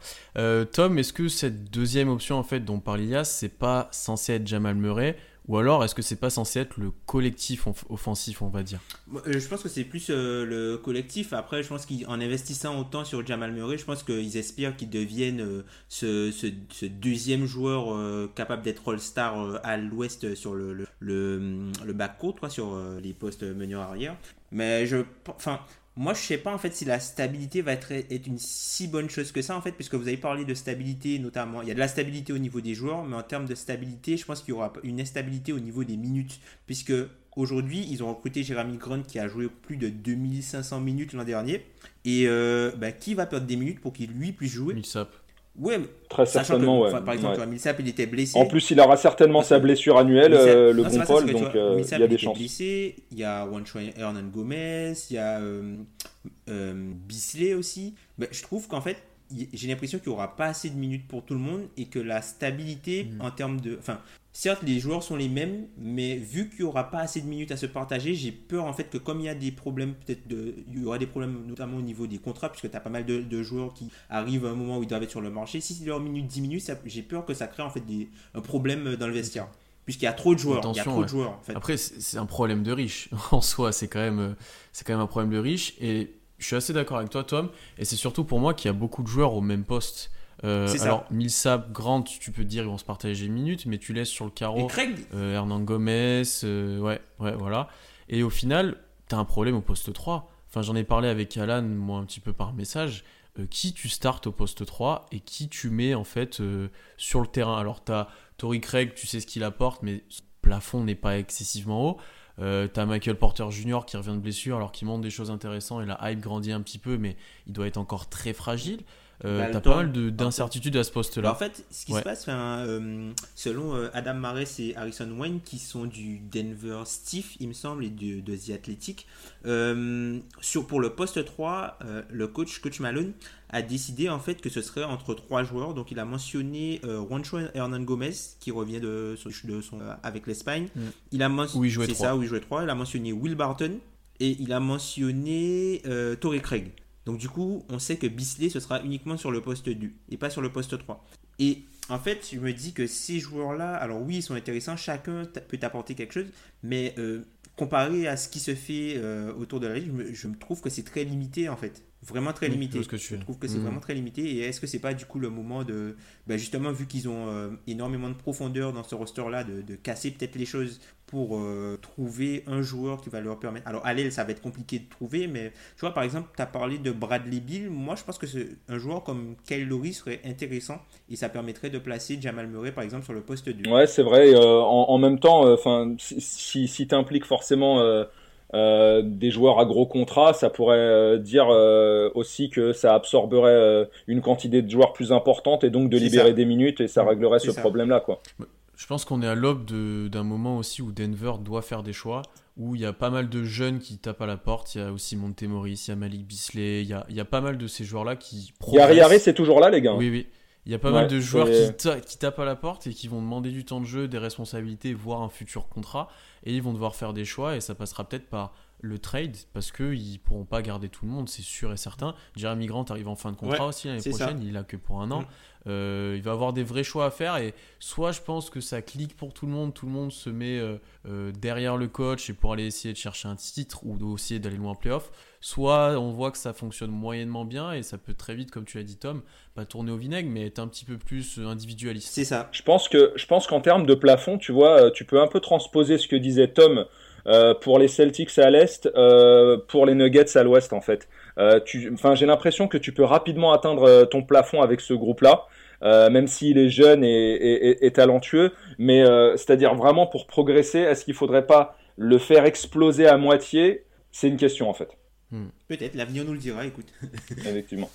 Tom, est-ce que cette deuxième option en fait dont parle Ilias, c'est pas censé être Jamal Murray ou alors, est-ce que c'est pas censé être le collectif offensif, on va dire? Euh, Je pense que c'est plus euh, le collectif. Après, je pense qu'en investissant autant sur Jamal Murray, je pense qu'ils espèrent qu'il devienne euh, ce, deuxième joueur capable d'être All-Star à l'ouest sur le, le, le, backcourt, sur les postes meneurs arrière. Mais je, enfin, moi, je sais pas en fait si la stabilité va être, une si bonne chose que ça en fait, puisque vous avez parlé de stabilité notamment. Il y a de la stabilité au niveau des joueurs, mais en termes de stabilité, je pense qu'il y aura une instabilité au niveau des minutes, puisque aujourd'hui, ils ont recruté Jeremy Grant qui a joué plus de 2500 minutes l'an dernier, et euh, bah, qui va perdre des minutes pour qu'il lui puisse jouer? Ouais, très certainement. ouais. Par exemple, ouais. Millsap, il était blessé. En plus, il aura certainement sa blessure annuelle, euh, le bon Paul, donc euh, il y a des chances. Blessé, il y a Hernan Gomez, il y a euh, euh Bisley aussi. Mais je trouve qu'en fait, j'ai l'impression qu'il n'y aura pas assez de minutes pour tout le monde et que la stabilité mm. en termes de. Enfin, certes, les joueurs sont les mêmes, mais vu qu'il n'y aura pas assez de minutes à se partager, j'ai peur en fait que comme il y a des problèmes, peut-être de. Il y aura des problèmes notamment au niveau des contrats, puisque tu as pas mal de, joueurs qui arrivent à un moment où ils doivent être sur le marché. Si c'est leur minute 10 minutes, j'ai peur que ça crée en fait des, un problème dans le vestiaire. Puisqu'il y a trop de joueurs. il y a trop de joueurs en fait. Après, c'est un problème de riche en soi. C'est quand, même, quand même un problème de riche. Et je suis assez d'accord avec toi, Tom. Et c'est surtout pour moi qu'il y a beaucoup de joueurs au même poste. Euh, alors, Millsap, Grant, tu peux dire ils vont se partager les minutes, mais tu laisses sur le carreau euh, Hernan Gomez, euh, ouais, ouais, voilà. Et au final, tu as un problème au poste 3. Enfin, j'en ai parlé avec Alan, moi, un petit peu par message. qui tu startes au poste 3 et qui tu mets en fait sur le terrain? Alors, tu as Tory Craig, tu sais ce qu'il apporte, mais son plafond n'est pas excessivement haut. Euh, t'as Michael Porter Jr. qui revient de blessure alors qu'il montre des choses intéressantes et la hype grandit un petit peu, mais il doit être encore très fragile. Euh, Bah, T'as pas mal de- d'incertitudes à ce Bah, poste-là. en fait, ce qui Ouais. se passe, euh, selon euh, Adam Mares et Harrison Wayne, qui sont du Denver Stiff, il me semble, et de, de The Athletic, euh, sur, pour le poste 3, euh, le coach, coach Malone, a décidé en fait que ce serait entre trois joueurs. Donc il a mentionné Juancho Hernan Gomez, qui revient de, son- de son, avec l'Espagne. Mm. Il a mentionné, c'est ça, où il jouait 3. Il a mentionné Will Barton et il a mentionné Torrey Craig. Donc du coup, on sait que Bisley, ce sera uniquement sur le poste 2 et pas sur le poste 3. Et en fait, je me dis que ces joueurs-là, alors oui, ils sont intéressants, chacun peut apporter quelque chose, mais euh, comparé à ce qui se fait euh, autour de la ligue, je je me trouve que c'est très limité en fait. Vraiment très limité. je que tu trouve que c'est Mhm. vraiment très limité. Et est-ce que c'est pas du coup le moment de, ben, justement, vu qu'ils ont euh, énormément de profondeur dans ce roster-là, de, de casser peut-être les choses pour euh, trouver un joueur qui va leur permettre. Alors, à l'aile, ça va être compliqué de trouver, mais tu vois, par exemple, tu as parlé de Bradley Bill. Moi, je pense que c'est un joueur comme Kyle Lowry serait intéressant et ça permettrait de placer Jamal Murray, par exemple, sur le poste 2. Ouais, c'est vrai. euh, en, en même temps, enfin, si, si, si tu impliques forcément euh, des joueurs à gros contrat, ça pourrait euh, dire euh, aussi que ça absorberait euh, une quantité de joueurs plus importante et donc de libérer ça. des minutes et ça réglerait ce problème-là, quoi. Je pense qu'on est à l'aube d'un moment aussi où Denver doit faire des choix, où il y a pas mal de jeunes qui tapent à la porte. Il y a aussi Montemoris, il y a Malik Bisley, il y a, il y a pas mal de ces joueurs-là qui Yari Yari, progressent. c'est toujours là, les gars. Oui, oui. Il y a pas Ouais, mal de joueurs c'est- qui, ta- qui tapent à la porte et qui vont demander du temps de jeu, des responsabilités, voire un futur contrat. Et ils vont devoir faire des choix et ça passera peut-être par le trade parce qu'ils pourront pas garder tout le monde, c'est sûr et certain. Jeremy Grant arrive en fin de contrat Ouais, aussi l'année c'est ça. prochaine, il a que pour un an. Mm. Euh, il va avoir des vrais choix à faire et soit je pense que ça clique pour tout le monde, tout le monde se met euh, euh, derrière le coach et pour aller essayer de chercher un titre ou essayer d'aller loin en playoff, soit on voit que ça fonctionne moyennement bien et ça peut très vite, comme tu l'as dit Tom, pas tourner au vinaigre mais être un petit peu plus individualiste. C'est ça. Je pense que je pense qu'en termes de plafond, tu vois, tu peux un peu transposer ce que disait Tom euh, pour les Celtics à l'est, euh, pour les Nuggets à l'ouest en fait. Euh, enfin, j'ai l'impression que tu peux rapidement atteindre ton plafond avec ce groupe-là, euh, même s'il est jeune et, et- et- et talentueux. Mais euh, c'est-à-dire vraiment pour progresser, est-ce qu'il faudrait pas le faire exploser à moitié? C'est une question en fait, Peut-être, l'avenir nous le dira, écoute. effectivement.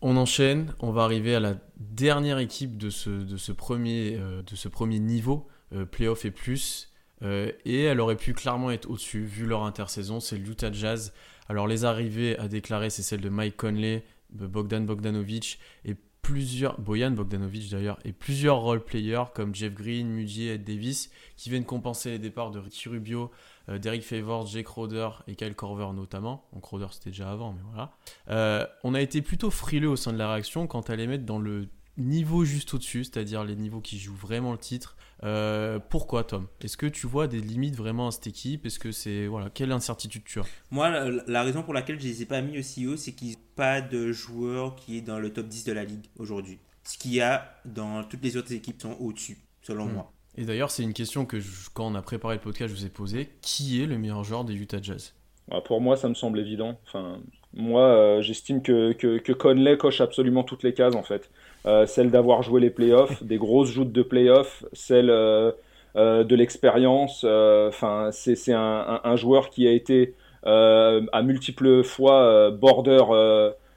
On enchaîne, on va arriver à la dernière équipe de ce, de ce, premier, euh, de ce premier niveau, euh, playoff et plus. Euh, et elle aurait pu clairement être au-dessus, vu leur intersaison, c'est l'Utah Jazz. Alors les arrivées à déclarer, c'est celle de Mike Conley, Bogdan Bogdanovic et plusieurs, Boyan Bogdanovic d'ailleurs, et plusieurs role-players comme Jeff Green, Mudiay, Ed Davis, qui viennent compenser les départs de Ricky Rubio, euh, Derek Favors, Jake Crowder et Kyle Korver notamment. Donc Crowder c'était déjà avant, mais voilà. Euh, on a été plutôt frileux au sein de la réaction quant à les mettre dans le niveau juste au-dessus, c'est-à-dire les niveaux qui jouent vraiment le titre. Euh, pourquoi Tom? Est-ce que tu vois des limites vraiment à cette équipe? Est-ce que c'est voilà quelle incertitude tu as? Moi, la, la raison pour laquelle je les ai pas mis aussi haut, c'est qu'ils n'ont pas de joueur qui est dans le top 10 de la ligue aujourd'hui. Ce qu'il y a dans toutes les autres équipes sont au-dessus, selon Hmm. moi. Et d'ailleurs, c'est une question que je- quand on a préparé le podcast, je vous ai posée. Qui est le meilleur joueur des Utah Jazz? Ah, Pour moi, ça me semble évident. Enfin, moi, euh, j'estime que, que, que Conley coche absolument toutes les cases, en fait. Euh, celle d'avoir joué les playoffs, des grosses joutes de playoffs, celle euh, euh, de l'expérience. Enfin, c'est un, un- un joueur qui a été à multiples fois border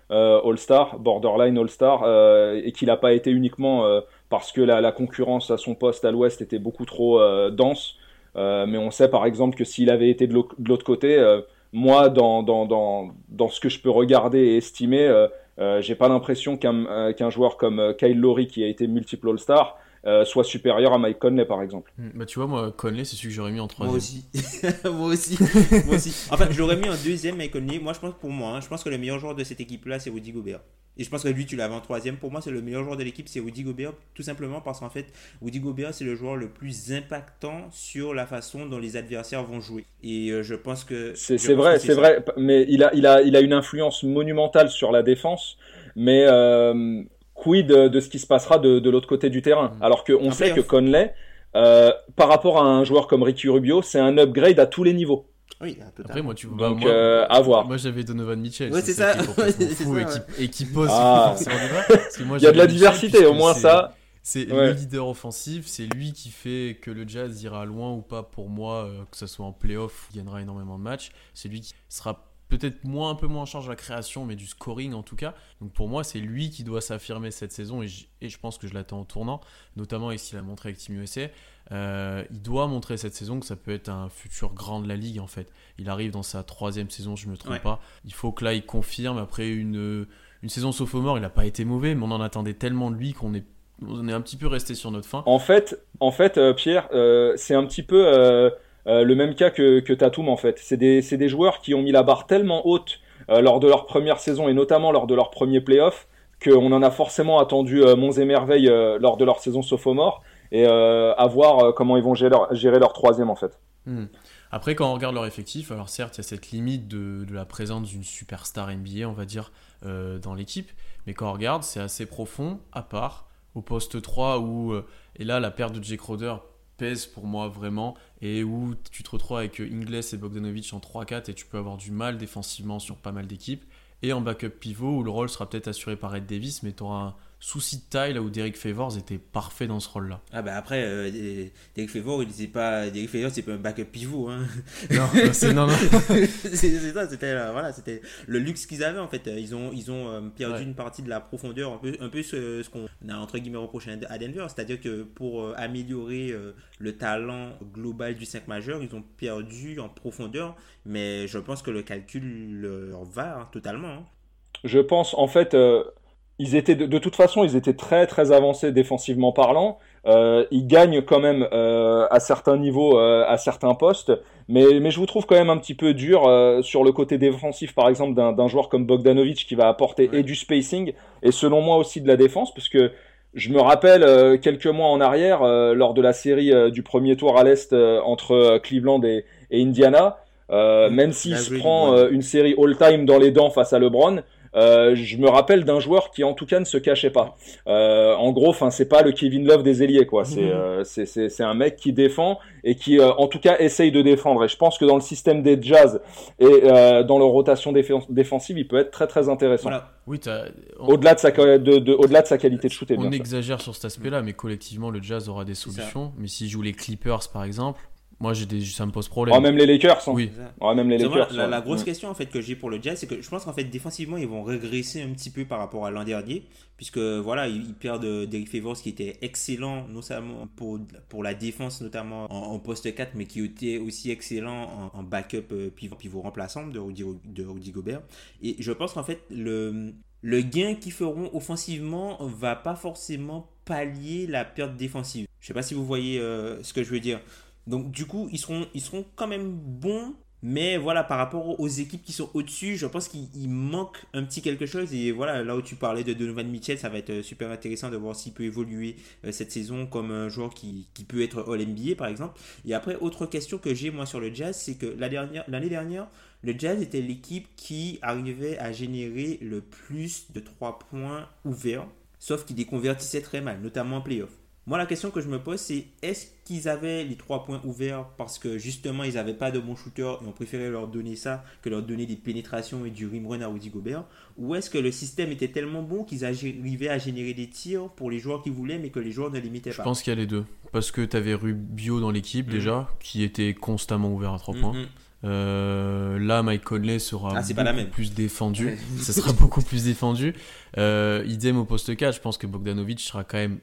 All-Star, borderline All-Star, euh, et qu'il n'a pas été uniquement euh, parce que la, la concurrence à son poste à l'ouest était beaucoup trop euh, dense. Mais on sait par exemple que s'il avait été de l'au- de l'autre côté, moi, dans, dans, dans, dans ce que je peux regarder et estimer, euh, j'ai pas l'impression qu'un euh, joueur comme euh, Kyle Lowry, qui a été multiple All-Star, euh, soit supérieur à Mike Conley, par exemple. Hmm, Bah tu vois, moi, Conley, c'est celui que j'aurais mis en Moi troisième. aussi. moi aussi. moi aussi. Enfin, je l'aurais mis en deuxième, Mike Conley. Moi, je pense pour moi, hein, je pense que le meilleur joueur de cette équipe-là, c'est Woody Gobert. Et je pense que lui, tu l'avais en troisième. Pour moi, c'est le meilleur joueur de l'équipe, c'est Woody Gobert. Tout simplement parce qu'en fait, Woody Gobert, c'est le joueur le plus impactant sur la façon dont les adversaires vont jouer. Et euh, je pense que. C'est vrai, c'est vrai, mais il a, il, a, il a une influence monumentale sur la défense, mais euh, quid de, de ce qui se passera de, de l'autre côté du terrain Mm. Alors qu'on sait que. Conley, euh, par rapport à un joueur comme Ricky Rubio, c'est un upgrade à tous les niveaux. Oui. Après, moi, tu vois, Donc, moi, euh, à voir. moi j'avais Donovan Mitchell. Ouais, c'est ça. Ouais, fou ça, et, qui, et qui pose Ah. sur le débat, parce que moi, Il y a de la Mitchell diversité, au moins ça. C'est Ouais. le leader offensif, c'est lui qui fait que le Jazz ira loin ou pas pour moi, euh, que ce soit en playoff, il gagnera énormément de matchs. C'est lui qui sera peut-être moins un peu moins en charge de la création, mais du scoring en tout cas. Donc pour moi, c'est lui qui doit s'affirmer cette saison et je, pense que je l'attends au tournant, notamment avec ce qu'il a montré avec Team USA. Euh, il doit montrer cette saison que ça peut être un futur grand de la ligue en fait. Il arrive dans sa troisième saison, je ne me trompe pas. Il faut que là il confirme après une, une saison sophomore, il n'a pas été mauvais, mais on en attendait tellement de lui qu'on est on est un petit peu resté sur notre fin. En fait, en fait euh, Pierre, euh, c'est un petit peu euh, le même cas que, que Tatum en fait. C'est des, des, joueurs qui ont mis la barre tellement haute euh, lors de leur première saison et notamment lors de leur premier playoff qu'on en a forcément attendu euh, monts et merveilles lors de leur saison sophomore et à voir comment ils vont gérer leur, gérer leur troisième en fait. Hmm. Après, quand on regarde leur effectif, alors certes, il y a cette limite de, de la présence d'une superstar NBA, on va dire, dans l'équipe, mais quand on regarde, c'est assez profond, à part au poste 3 où, et là, la perte de Jake Crowder pour moi vraiment et où tu te retrouves avec Ingles et Bogdanovic en 3-4 et tu peux avoir du mal défensivement sur pas mal d'équipes. Et en backup pivot où le rôle sera peut-être assuré par Ed Davis, mais tu auras souci de taille là où Derek Favors était parfait dans ce rôle-là. Ah bah après, euh, Derek Favors, il pas Derek Favors, c'est pas un backup pivot. Hein. Non, c'est non, non. c'est ça, c'était euh, voilà, c'était le luxe qu'ils avaient en fait. Ils ont ils ont euh, perdu une partie de la profondeur, un peu un peu ce, qu'on a entre guillemets reproché à Denver, c'est-à-dire que pour améliorer le talent global du 5 majeur, ils ont perdu en profondeur, mais je pense que le calcul leur va hein, totalement. Hein. Je pense en fait ils étaient de, toute façon, ils étaient très très avancés défensivement parlant. Euh, ils gagnent quand même euh, à certains niveaux, euh, à certains postes, mais, mais je vous trouve quand même un petit peu dur sur le côté défensif, par exemple, d'un joueur comme Bogdanovic qui va apporter et du spacing et selon moi aussi de la défense, parce que je me rappelle quelques mois en arrière, lors de la série du premier tour à l'est entre Cleveland et, et Indiana, même s'il se prend une série all-time dans les dents face à LeBron. Euh, je me rappelle d'un joueur qui en tout cas ne se cachait pas. Euh, en gros, enfin c'est pas le Kevin Love des ailiers quoi. C'est mhm. euh, c'est un mec qui défend et qui en tout cas essaye de défendre. Et je pense que dans le système des Jazz et dans leur rotation défensive, il peut être très très intéressant. Oui, au-delà de sa de, au-delà de sa qualité de shooter. On exagère sur cet aspect-là, mais collectivement le Jazz aura des solutions. Mais s'il joue les Clippers par exemple, moi, j'ai des, ça me pose problème. Oh, même les Lakers. Hein. Oui. Oh, même les Lakers. la, grosse question en fait que j'ai pour le Jazz, c'est que je pense qu'en fait défensivement ils vont régresser un petit peu par rapport à l'an dernier, puisque voilà ils, perdent euh, Derrick Favors qui était excellent, notamment pour pour la défense notamment en, poste 4, mais qui était aussi excellent en, backup euh, pivot, pivot remplaçant de Rudy, de Rudy Gobert. Et je pense qu'en fait le le gain qu'ils feront offensivement va pas forcément pallier la perte défensive. Je sais pas si vous voyez euh, ce que je veux dire. Donc du coup, ils seront, quand même bons. Mais voilà, par rapport aux équipes qui sont au-dessus, je pense qu'il manque un petit quelque chose. Et voilà, là où tu parlais de Donovan Mitchell, ça va être euh, super intéressant de voir s'il peut évoluer euh, cette saison comme un joueur qui, peut être All-NBA par exemple. Et après, autre question que j'ai moi sur le Jazz, c'est que l'année dernière, dernière, le Jazz était l'équipe qui arrivait à générer le plus de 3 points ouverts, sauf qu'il les convertissait très mal, notamment en playoff. Moi, la question que je me pose, c'est est-ce qu'ils avaient les trois points ouverts parce que justement, ils n'avaient pas de bons shooters et on préférait leur donner ça que leur donner des pénétrations et du rim run à Rudy Gobert? Ou est-ce que le système était tellement bon qu'ils arrivaient à générer des tirs pour les joueurs qui voulaient mais que les joueurs ne limitaient pas? Je pense qu'il y a les deux. Parce que tu avais Rubio dans l'équipe mhm. déjà, qui était constamment ouvert à trois points. Mhm. Euh, là, Mike Conley sera ah, beaucoup plus défendu. ça sera beaucoup plus défendu. Euh, idem au poste 4, je pense que Bogdanovic sera quand même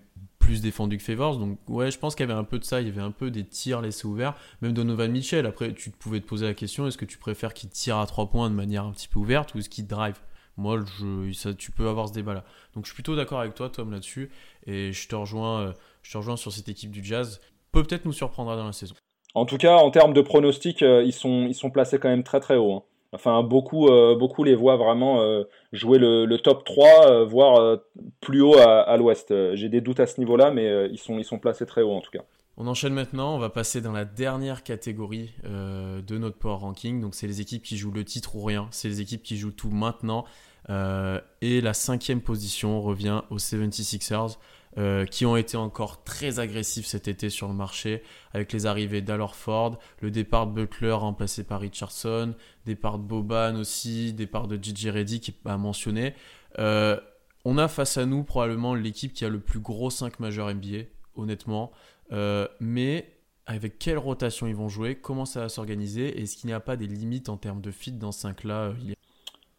plus défendu que Favors. Donc ouais, je pense qu'il y avait un peu de ça, il y avait un peu des tirs laissés ouverts. Même Donovan Mitchell, après tu pouvais te poser la question, est-ce que tu préfères qu'il tire à 3 points de manière un petit peu ouverte ou est-ce qu'il drive? Moi, je, ça, tu peux avoir ce débat-là. Donc je suis plutôt d'accord avec toi, Tom, là-dessus. Et je te, rejoins, euh, je te rejoins sur cette équipe du Jazz. Peut peut-être nous surprendra dans la saison. En tout cas, en termes de pronostics, euh, ils, sont, ils sont placés quand même très très haut. Hein. Enfin, beaucoup, euh, beaucoup les voient vraiment euh, jouer le, top 3, euh, voire plus haut à, l'ouest. J'ai des doutes à ce niveau-là, mais ils, sont, ils sont placés très haut en tout cas. On enchaîne maintenant, on va passer dans la dernière catégorie de notre Power Ranking. Donc, c'est les équipes qui jouent le titre ou rien. C'est les équipes qui jouent tout maintenant. et la cinquième position revient aux 76ers. Euh, qui ont été encore très agressifs cet été sur le marché, avec les arrivées d'Alorford, le départ de Butler remplacé par Richardson, départ de Boban aussi, départ de Gigi Reddy qui a mentionné. Euh, on a face à nous probablement l'équipe qui a le plus gros 5 majeur NBA, honnêtement. Euh, mais avec quelle rotation ils vont jouer, comment ça va s'organiser, est-ce qu'il n'y a pas des limites en termes de fit dans ce 5-là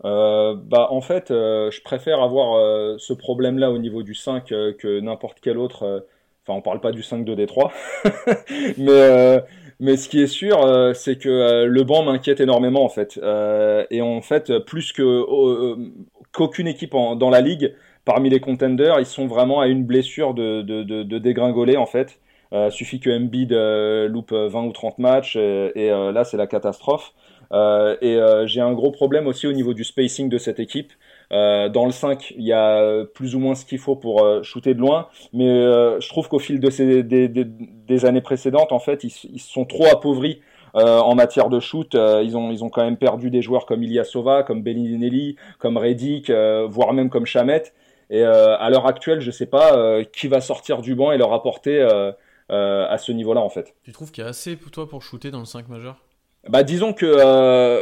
euh, bah, en fait, euh, je préfère avoir euh, ce problème-là au niveau du 5 que n'importe quel autre. Enfin, on parle pas du 5 de Détroit, mais mais ce qui est sûr, c'est que le banc m'inquiète énormément en fait. et en fait, plus que qu'aucune équipe dans la ligue, parmi les contenders, ils sont vraiment à une blessure de, de, de, dégringoler en fait. suffit que Embiid loupe 20 ou 30 matchs et là c'est la catastrophe. Euh, et euh, j'ai un gros problème aussi au niveau du spacing de cette équipe. Euh, dans le 5, il y a plus ou moins ce qu'il faut pour shooter de loin, mais je trouve qu'au fil des, années précédentes, en fait, ils, ils sont trop appauvris en matière de shoot. ils, ont, ils ont quand même perdu des joueurs comme Ilyasova, comme Bellinelli, comme Redick, voire même comme Chamet. Et à l'heure actuelle, je ne sais pas qui va sortir du banc et leur apporter à ce niveau-là, en fait. Tu trouves qu'il y a assez pour toi pour shooter dans le 5 majeur? Bah, disons que euh,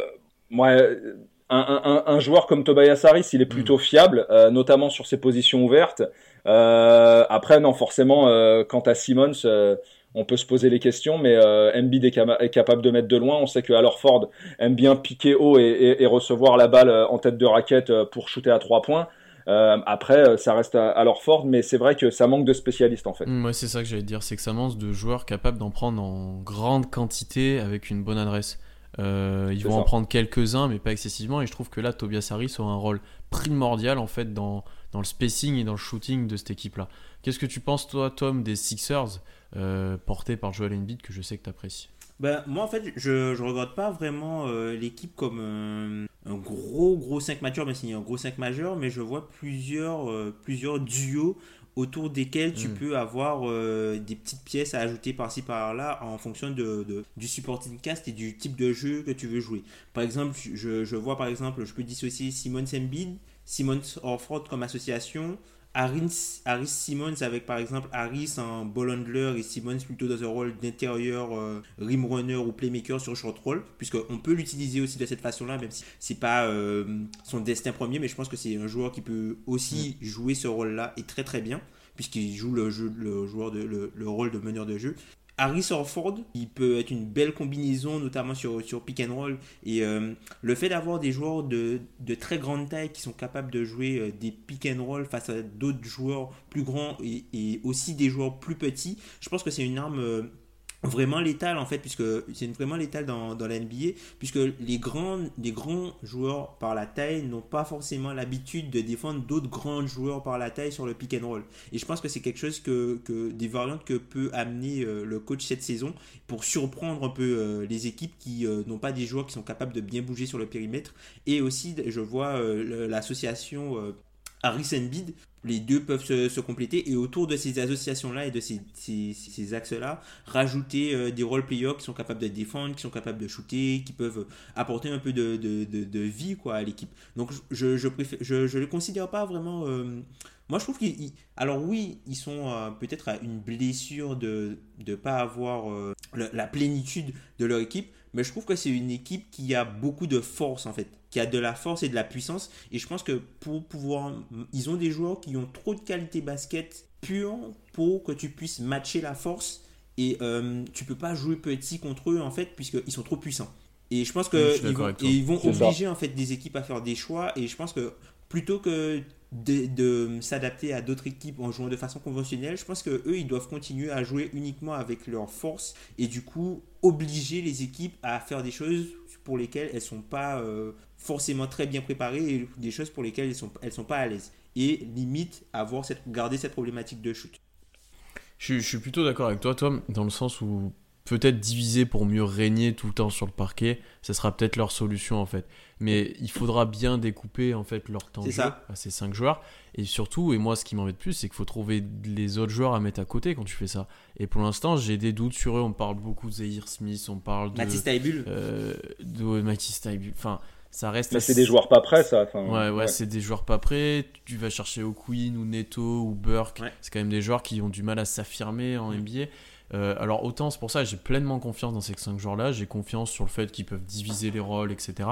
un, un, joueur comme Tobias Harris, il est plutôt mm. fiable, euh, notamment sur ses positions ouvertes. Euh, après, non, forcément, euh, quant à Simmons, on peut se poser les questions, mais Embiid est, capable de mettre de loin. On sait que Ford aime bien piquer haut et, et, recevoir la balle en tête de raquette pour shooter à trois points. Euh, après, ça reste à, leur Ford, mais c'est vrai que ça manque de spécialistes en fait. Moi, c'est ça que j'allais dire, c'est que ça manque de joueurs capables d'en prendre en grande quantité avec une bonne adresse. Euh, ils vont en prendre quelques-uns, mais pas excessivement. Et je trouve que là, Tobias Harris a un rôle primordial en fait dans, dans le spacing et dans le shooting de cette équipe-là. Qu'est-ce que tu penses, toi, Tom, des Sixers euh, portés par Joel Embiid, que je sais que tu apprécies ben, moi, en fait, je ne regarde pas vraiment euh, l'équipe comme un gros, gros 5 majeur, mais c'est un gros 5 majeur, mais je vois plusieurs, plusieurs duos autour desquels tu hmm. peux avoir euh, des petites pièces à ajouter par-ci par-là en fonction de, du supporting cast et du type de jeu que tu veux jouer. Par exemple, je, je vois par exemple, je peux dissocier Simon Sembid, Simon Orford comme association, Harris, Harris Simmons avec par exemple Harris en ball handler et Simmons plutôt dans un rôle d'intérieur euh, rim runner ou playmaker sur short roll puisqu'on peut l'utiliser aussi de cette façon là même si c'est pas euh, son destin premier mais je pense que c'est un joueur qui peut aussi jouer ce rôle là et très très bien puisqu'il joue le, jeu, le, joueur de, le, rôle de meneur de jeu Harris Orford, il peut être une belle combinaison, notamment sur, sur pick and roll. Et euh, le fait d'avoir des joueurs de, très grande taille qui sont capables de jouer euh, des pick and roll face à d'autres joueurs plus grands et, et, aussi des joueurs plus petits, je pense que c'est une arme euh, vraiment létal en fait puisque c'est vraiment létal dans, dans la NBA puisque les grands les grands joueurs par la taille n'ont pas forcément l'habitude de défendre d'autres grands joueurs par la taille sur le pick and roll. Et je pense que c'est quelque chose que, que, des variantes que peut amener euh, le coach cette saison pour surprendre un peu euh, les équipes qui euh, n'ont pas des joueurs qui sont capables de bien bouger sur le périmètre. Et aussi je vois l'association Harris Embiid les deux peuvent se, compléter et autour de ces associations-là et de ces, axes-là, rajouter euh, des role players qui sont capables de défendre, qui sont capables de shooter, qui peuvent apporter un peu de, vie quoi, à l'équipe. Donc je, je le considère pas vraiment... Euh, moi je trouve qu'ils... Alors oui, ils sont euh, peut-être à une blessure de ne pas avoir la plénitude de leur équipe, mais je trouve que c'est une équipe qui a beaucoup de force en fait, qui a de la force et de la puissance. Et je pense que pour pouvoir, ils ont des joueurs qui ont trop de qualité basket pure pour que tu puisses matcher la force. Et euh, tu peux pas jouer petit contre eux en fait, puisqu'ils sont trop puissants. Et je pense que ils vont, obliger en fait des équipes à faire des choix. Et je pense que plutôt que de, s'adapter à d'autres équipes en jouant de façon conventionnelle. Je pense que eux, ils doivent continuer à jouer uniquement avec leur force et du coup obliger les équipes à faire des choses pour lesquelles elles sont pas euh, forcément très bien préparées et des choses pour lesquelles elles sont elles sont pas à l'aise et limite avoir cette garder cette problématique de shoot. Je, je suis plutôt d'accord avec toi Tom dans le sens où peut-être diviser pour mieux régner tout le temps sur le parquet, ce sera peut-être leur solution en fait. Mais il faudra bien découper en fait leur temps de jeu à ces cinq joueurs. Et surtout, et moi ce qui m'embête plus, c'est qu'il faut trouver les autres joueurs à mettre à côté quand tu fais ça. Et pour l'instant, j'ai des doutes sur eux. On parle beaucoup de Zahir Smith, on parle de Matisse euh, de Matisse Enfin, ça reste. Mais c'est des joueurs pas prêts, ça. ouais, ouais, c'est des joueurs pas prêts. Tu vas chercher O'Quinn ou Neto ou Burke. C'est quand même des joueurs qui ont du mal à s'affirmer en NBA. Euh, alors autant c'est pour ça j'ai pleinement confiance dans ces 5 joueurs-là, j'ai confiance sur le fait qu'ils peuvent diviser les rôles, etc.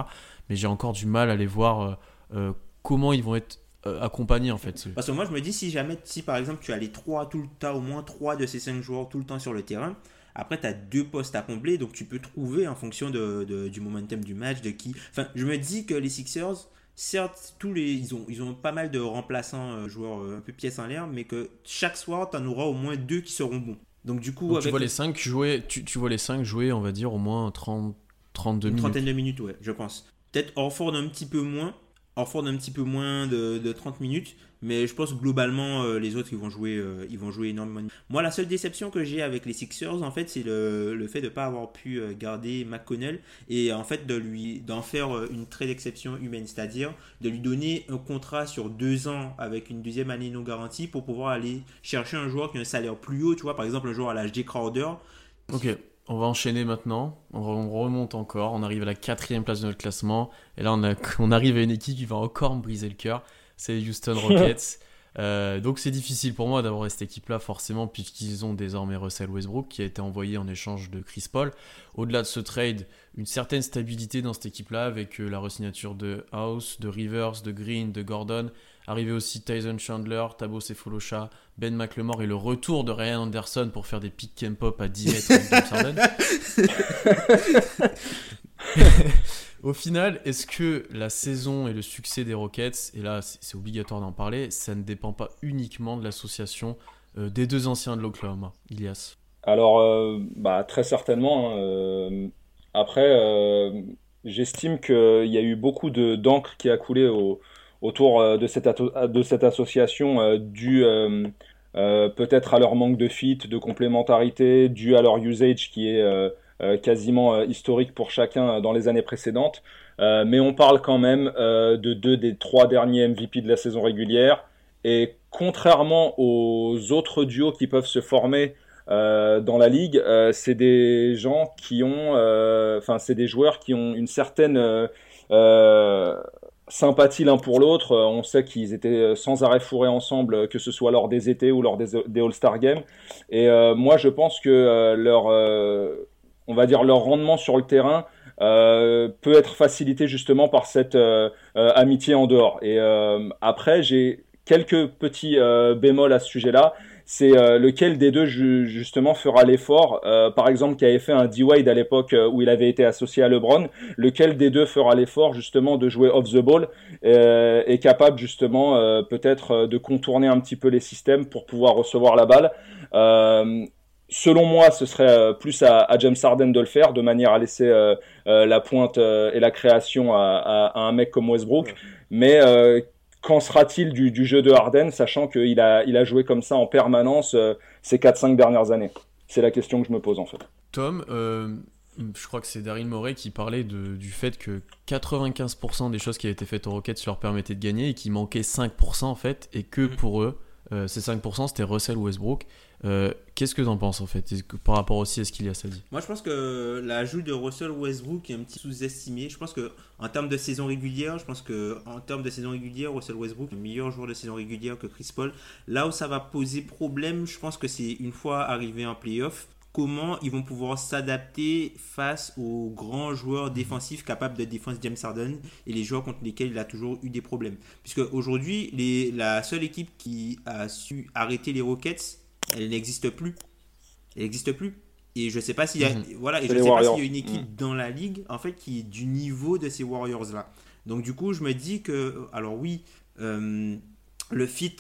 Mais j'ai encore du mal à les voir euh, euh, comment ils vont être accompagnés en fait. Parce que moi je me dis si jamais, si par exemple tu as les 3 tout le temps, au moins 3 de ces 5 joueurs tout le temps sur le terrain, Après, tu as deux postes à combler, donc tu peux trouver en fonction de, du momentum du match, de qui. Enfin, je me dis que les Sixers, certes, tous les, ils, ont, ils ont pas mal de remplaçants, euh, joueurs euh, un peu pièces en l'air, mais que chaque soir, tu en auras au moins deux qui seront bons. Donc, du coup, tu, vois les cinq jouer, tu, tu, vois les 5 jouer, on va dire, au moins 30, 32 minutes. Une trentaine de minutes, ouais, je pense. Peut-être Orford un petit peu moins. Orford un petit peu moins de, de 30 minutes. Mais je pense globalement, euh, les autres, ils vont, jouer, euh, ils vont jouer énormément. Moi, la seule déception que j'ai avec les Sixers, en fait, c'est le, le, fait de ne pas avoir pu euh, garder McConnell et en fait de lui d'en faire une très d'exception humaine, c'est-à-dire de lui donner un contrat sur deux ans avec une deuxième année non garantie pour pouvoir aller chercher un joueur qui a un salaire plus haut, tu vois, par exemple un joueur à l'âge des Crowder. Ok. On va enchaîner maintenant. On remonte encore. On arrive à la quatrième place de notre classement. Et là, on, a, on arrive à une équipe qui va encore me briser le cœur c'est Houston Rockets. Euh, donc c'est difficile pour moi d'avoir cette équipe-là forcément puisqu'ils ont désormais Russell Westbrook qui a été envoyé en échange de Chris Paul. Au-delà de ce trade, une certaine stabilité dans cette équipe-là avec euh, la resignature de House, de Rivers, de Green, de Gordon. Arrivé aussi Tyson Chandler, Tabo Sefolosha, Ben McLemore et le retour de Ryan Anderson pour faire des pick and pop à 10 mètres Au final, est-ce que la saison et le succès des Rockets, et là c'est obligatoire d'en parler, ça ne dépend pas uniquement de l'association euh, des deux anciens de l'Oklahoma, Ilias? Alors, euh, bah, très certainement. Hein, euh, après, j'estime qu'il y a eu beaucoup d'encre qui a coulé autour de cette, de cette association dû peut-être à leur manque de fit, de complémentarité, dû à leur usage qui est quasiment euh, historique pour chacun euh, dans les années précédentes. mais on parle quand même de deux des trois derniers MVP de la saison régulière. Et contrairement aux autres duos qui peuvent se former dans la ligue, c'est des gens qui ont, enfin, c'est des joueurs qui ont une certaine sympathie l'un pour l'autre. On sait qu'ils étaient sans arrêt fourrés ensemble, que ce soit lors des étés ou lors des All-Star Games. Et moi, je pense que leur on va dire, leur rendement sur le terrain euh, peut être facilité justement par cette euh, euh, amitié en dehors. Et après, j'ai quelques petits bémols à ce sujet-là. C'est lequel des deux justement fera l'effort? par exemple, qui avait fait un D-Wade à l'époque où il avait été associé à LeBron. Lequel des deux fera l'effort justement de jouer off the ball est capable justement peut-être de contourner un petit peu les systèmes pour pouvoir recevoir la balle? Selon moi, ce serait euh, plus à, James Harden de le faire, de manière à laisser euh, euh, la pointe et la création à, un mec comme Westbrook. Mais qu'en sera-t-il du, jeu de Harden, sachant qu'il a, il a joué comme ça en permanence ces 4-5 dernières années? C'est la question que je me pose en fait. Tom, je crois que c'est Daryl Morey qui parlait du fait que 95% des choses qui avaient été faites aux Rockets leur permettaient de gagner et qu'il manquait 5% en fait, et que mm. pour eux, ces 5% c'était Russell Westbrook. Euh, qu'est-ce que tu en penses en fait par rapport aussi à ce qu'il y a ça dit Moi je pense que l'ajout de Russell Westbrook est un petit sous-estimé. Je pense que en termes de saison régulière, je pense que en termes de saison régulière, Russell Westbrook est le meilleur joueur de saison régulière que Chris Paul. Là où ça va poser problème, je pense que c'est une fois arrivé en playoff, comment ils vont pouvoir s'adapter face aux grands joueurs défensifs capables de défendre James Harden et les joueurs contre lesquels il a toujours eu des problèmes. Puisque aujourd'hui, la seule équipe qui a su arrêter les Rockets, elle n'existe plus. Elle n'existe plus. Et je sais pas s'il y a, mhm. voilà, et je sais pas s'il y a une équipe mhm. dans la ligue en fait qui est du niveau de ces Warriors là. Donc du coup, je me dis que, alors oui, euh, le fit,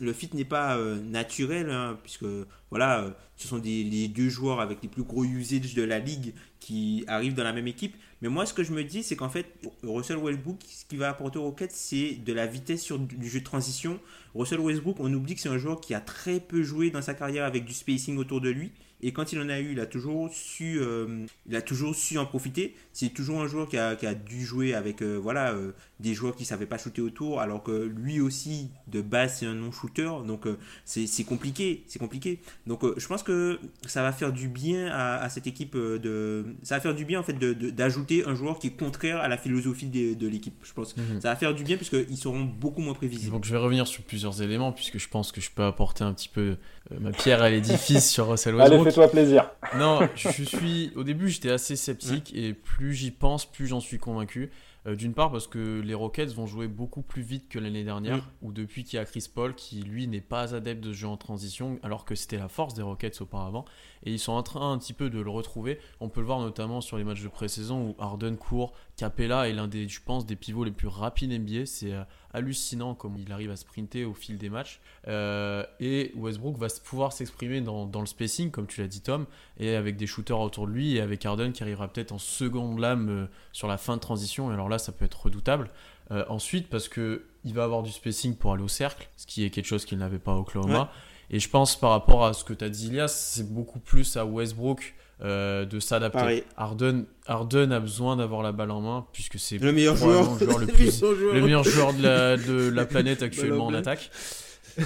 le fit n'est pas euh, naturel hein, puisque voilà, euh, ce sont des, les deux joueurs avec les plus gros usages de la ligue qui arrivent dans la même équipe. Mais moi, ce que je me dis, c'est qu'en fait, Russell Westbrook, ce qu'il va apporter aux Rockets, c'est de la vitesse sur du jeu de transition. Russell Westbrook, on oublie que c'est un joueur qui a très peu joué dans sa carrière avec du spacing autour de lui. Et quand il en a eu, il a toujours su, euh, il a toujours su en profiter. C'est toujours un joueur qui a, qui a dû jouer avec euh, voilà, euh, des joueurs qui ne savaient pas shooter autour, alors que lui aussi, de base, c'est un non-shooter. Donc c'est compliqué. C'est compliqué. Donc je pense que ça va faire du bien à, cette équipe. de Ça va faire du bien en fait d'ajouter un joueur qui est contraire à la philosophie de, de l'équipe. Je pense mhm. ça va faire du bien puisqu'ils seront beaucoup moins prévisibles. Donc je vais revenir sur plusieurs éléments puisque je pense que je peux apporter un petit peu ma pierre à l'édifice sur Russell Westbrook fais-toi plaisir. Non, je suis. Au début, j'étais assez sceptique et plus j'y pense, plus j'en suis convaincu. D'une part parce que les Rockets vont jouer beaucoup plus vite que l'année dernière, ou depuis qu'il y a Chris Paul qui lui n'est pas adepte de ce jeu en transition, alors que c'était la force des Rockets auparavant. Et ils sont en train un petit peu de le retrouver. On peut le voir notamment sur les matchs de pré-saison où Harden court, Capella est l'un des, je pense, des pivots les plus rapides NBA. C'est hallucinant comme il arrive à sprinter au fil des matchs. et Westbrook va pouvoir s'exprimer dans, dans, le spacing, comme tu l'as dit Tom, et avec des shooters autour de lui, et avec Harden qui arrivera peut-être en seconde lame sur la fin de transition. Et alors là, ça peut être redoutable. Euh, ensuite, parce que il va avoir du spacing pour aller au cercle, ce qui est quelque chose qu'il n'avait pas au Oklahoma. Et je pense par rapport à ce que tu as dit, Ilias, c'est beaucoup plus à Westbrook euh, de s'adapter. Harden, Harden a besoin d'avoir la balle en main puisque c'est le meilleur joueur, le, plus, le meilleur joueur de la, de la planète actuellement en attaque.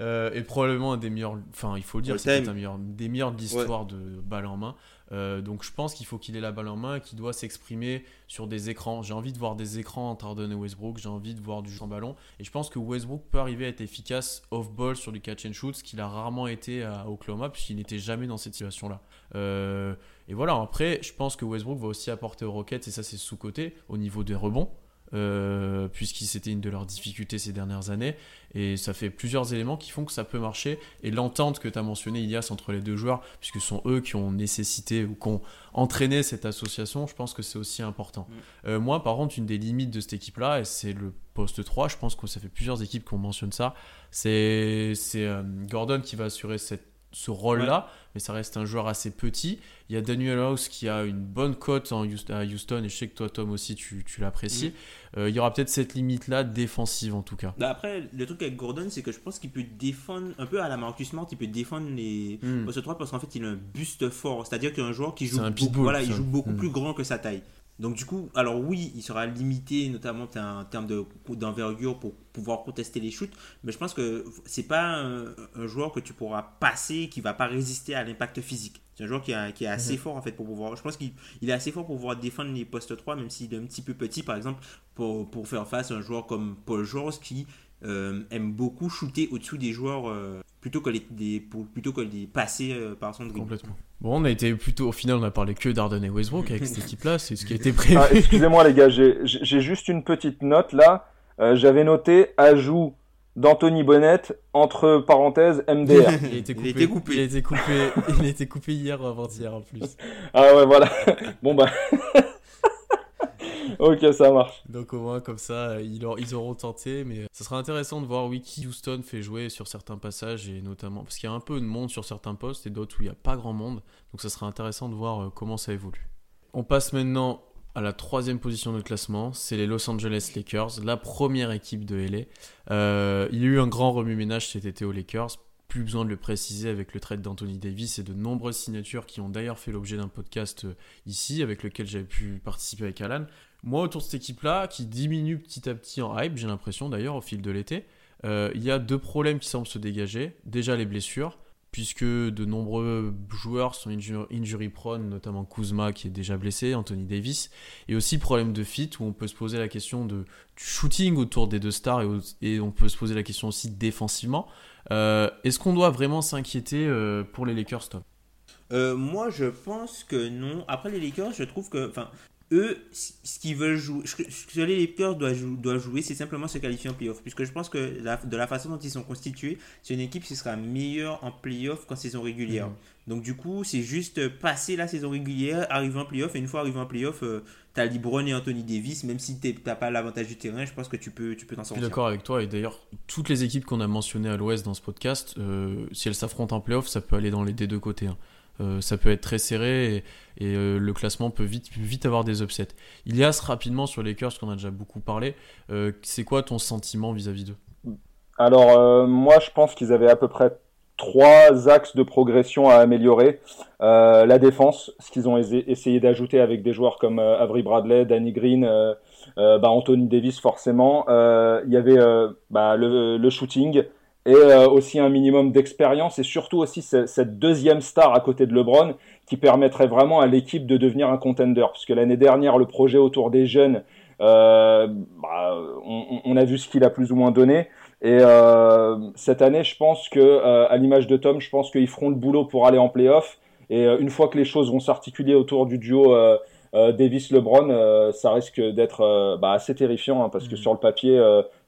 Euh, et probablement un des meilleurs, enfin il faut le dire, c'est un meilleur, des meilleurs de l'histoire de balle en main. Euh, donc je pense qu'il faut qu'il ait la balle en main et qu'il doit s'exprimer sur des écrans. J'ai envie de voir des écrans entre Harden et Westbrook, j'ai envie de voir du jeu en ballon. Et je pense que Westbrook peut arriver à être efficace off-ball sur du catch and shoot, ce qu'il a rarement été à Oklahoma, puisqu'il n'était jamais dans cette situation-là. Euh, et voilà, après, je pense que Westbrook va aussi apporter aux Rockets, et ça c'est sous-côté, au niveau des rebonds. Euh, puisque c'était une de leurs difficultés ces dernières années. Et ça fait plusieurs éléments qui font que ça peut marcher. Et l'entente que tu as mentionné, Ilias, entre les deux joueurs, puisque ce sont eux qui ont nécessité ou qui ont entraîné cette association, je pense que c'est aussi important. Mm. Euh, moi, par contre, une des limites de cette équipe-là, et c'est le poste 3, je pense que ça fait plusieurs équipes qu'on mentionne ça, c'est euh, Gordon qui va assurer cette ce rôle-là, mais ça reste un joueur assez petit. Il y a Daniel House qui a une bonne cote à Houston, et je sais que toi, Tom, aussi, tu, l'apprécies. Mm. Euh, il y aura peut-être cette limite-là, défensive en tout cas. Bah, après, le truc avec Gordon, c'est que je pense qu'il peut défendre, un peu à la Marcus Smart, il peut défendre les mm. postes 3 parce qu'en fait, il a un buste fort. C'est-à-dire qu'un joueur qui joue, beaucoup, voilà, il joue beaucoup mm. plus grand que sa taille. Donc du coup, alors oui, il sera limité notamment en termes d'envergure pour pouvoir contester les shoots, mais je pense que c'est pas un, joueur que tu pourras passer qui va pas résister à l'impact physique. C'est un joueur qui, est assez mhm. fort en fait pour pouvoir. Je pense qu'il est assez fort pour pouvoir défendre les postes 3, même s'il est un petit peu petit, par exemple, pour, pour faire face à un joueur comme Paul George qui euh, aime beaucoup shooter au-dessous des joueurs euh, plutôt que les, des, pour, plutôt que les passer euh, par son dribble. Complètement. Bon, on a été plutôt, au final, on a parlé que d'Arden et Westbrook avec cette équipe-là, c'est ce qui a été prévu. Ah, excusez-moi les gars, j'ai juste une petite note là. J'avais noté ajout d'Anthony Bonnet entre parenthèses MDR. Il, était coupé, il était coupé. Il a été coupé, il a été coupé hier avant-hier en plus. Ah ouais, voilà. Bon bah. ok, ça marche. Donc au moins comme ça, ils, ils auront tenté, mais ça sera intéressant de voir Wiki Houston fait jouer sur certains passages et notamment parce qu'il y a un peu de monde sur certains postes et d'autres où il n'y a pas grand monde. Donc ça sera intéressant de voir euh, comment ça évolue. On passe maintenant à la troisième position de classement, c'est les Los Angeles Lakers, la première équipe de LA. Euh, il y a eu un grand remue-ménage cet été aux Lakers plus besoin de le préciser avec le trade d'Anthony Davis et de nombreuses signatures qui ont d'ailleurs fait l'objet d'un podcast euh, ici avec lequel j'avais pu participer avec Alan. Moi, autour de cette équipe-là, qui diminue petit à petit en hype, j'ai l'impression d'ailleurs au fil de l'été, euh, il y a deux problèmes qui semblent se dégager. Déjà les blessures, puisque de nombreux joueurs sont injury prone, notamment Kuzma qui est déjà blessé, Anthony Davis, et aussi problème de fit où on peut se poser la question de, du shooting autour des deux stars et, on peut se poser la question aussi défensivement. Euh, est-ce qu'on doit vraiment s'inquiéter euh, pour les Lakers, Tom? Moi, je pense que non. Après, les Lakers, je trouve que. Enfin, eux, ce qu'ils veulent jouer, ce que les Lakers doivent, jouer, c'est simplement se qualifier en playoff. Puisque je pense que de la façon dont ils sont constitués, c'est une équipe qui sera meilleure en playoff qu'en saison régulière. Mhm. Donc du coup, c'est juste passer la saison régulière, arriver en playoff, et une fois arrivé en playoff, euh, tu as LeBron et Anthony Davis, même si tu n'as pas l'avantage du terrain, je pense que tu peux tu peux t'en sortir. Je suis d'accord avec toi, et d'ailleurs, toutes les équipes qu'on a mentionnées à l'Ouest dans ce podcast, euh, si elles s'affrontent en playoff, ça peut aller dans les deux côtés. Hein. Euh, ça peut être très serré et, euh, le classement peut vite, avoir des upsets. Il y a rapidement sur les Lakers, qu'on a déjà beaucoup parlé. Euh, c'est quoi ton sentiment vis-à-vis d'eux? Alors, moi, je pense qu'ils avaient à peu près trois axes de progression à améliorer. la défense, ce qu'ils ont essayé d'ajouter avec des joueurs comme Avery Bradley, Danny Green, bah, Anthony Davis forcément. Il y avait bah, le, shooting et euh, aussi un minimum d'expérience et surtout aussi cette deuxième star à côté de LeBron qui permettrait vraiment à l'équipe de devenir un contender. Puisque l'année dernière, le projet autour des jeunes, euh, bah, on, on, a vu ce qu'il a plus ou moins donné. Et euh, cette année, je pense que, euh, à l'image de Tom, je pense qu'ils feront le boulot pour aller en playoff. Et euh, une fois que les choses vont s'articuler autour du duo Davis LeBron, ça risque d'être bah, assez terrifiant hein, parce que mm. sur le papier,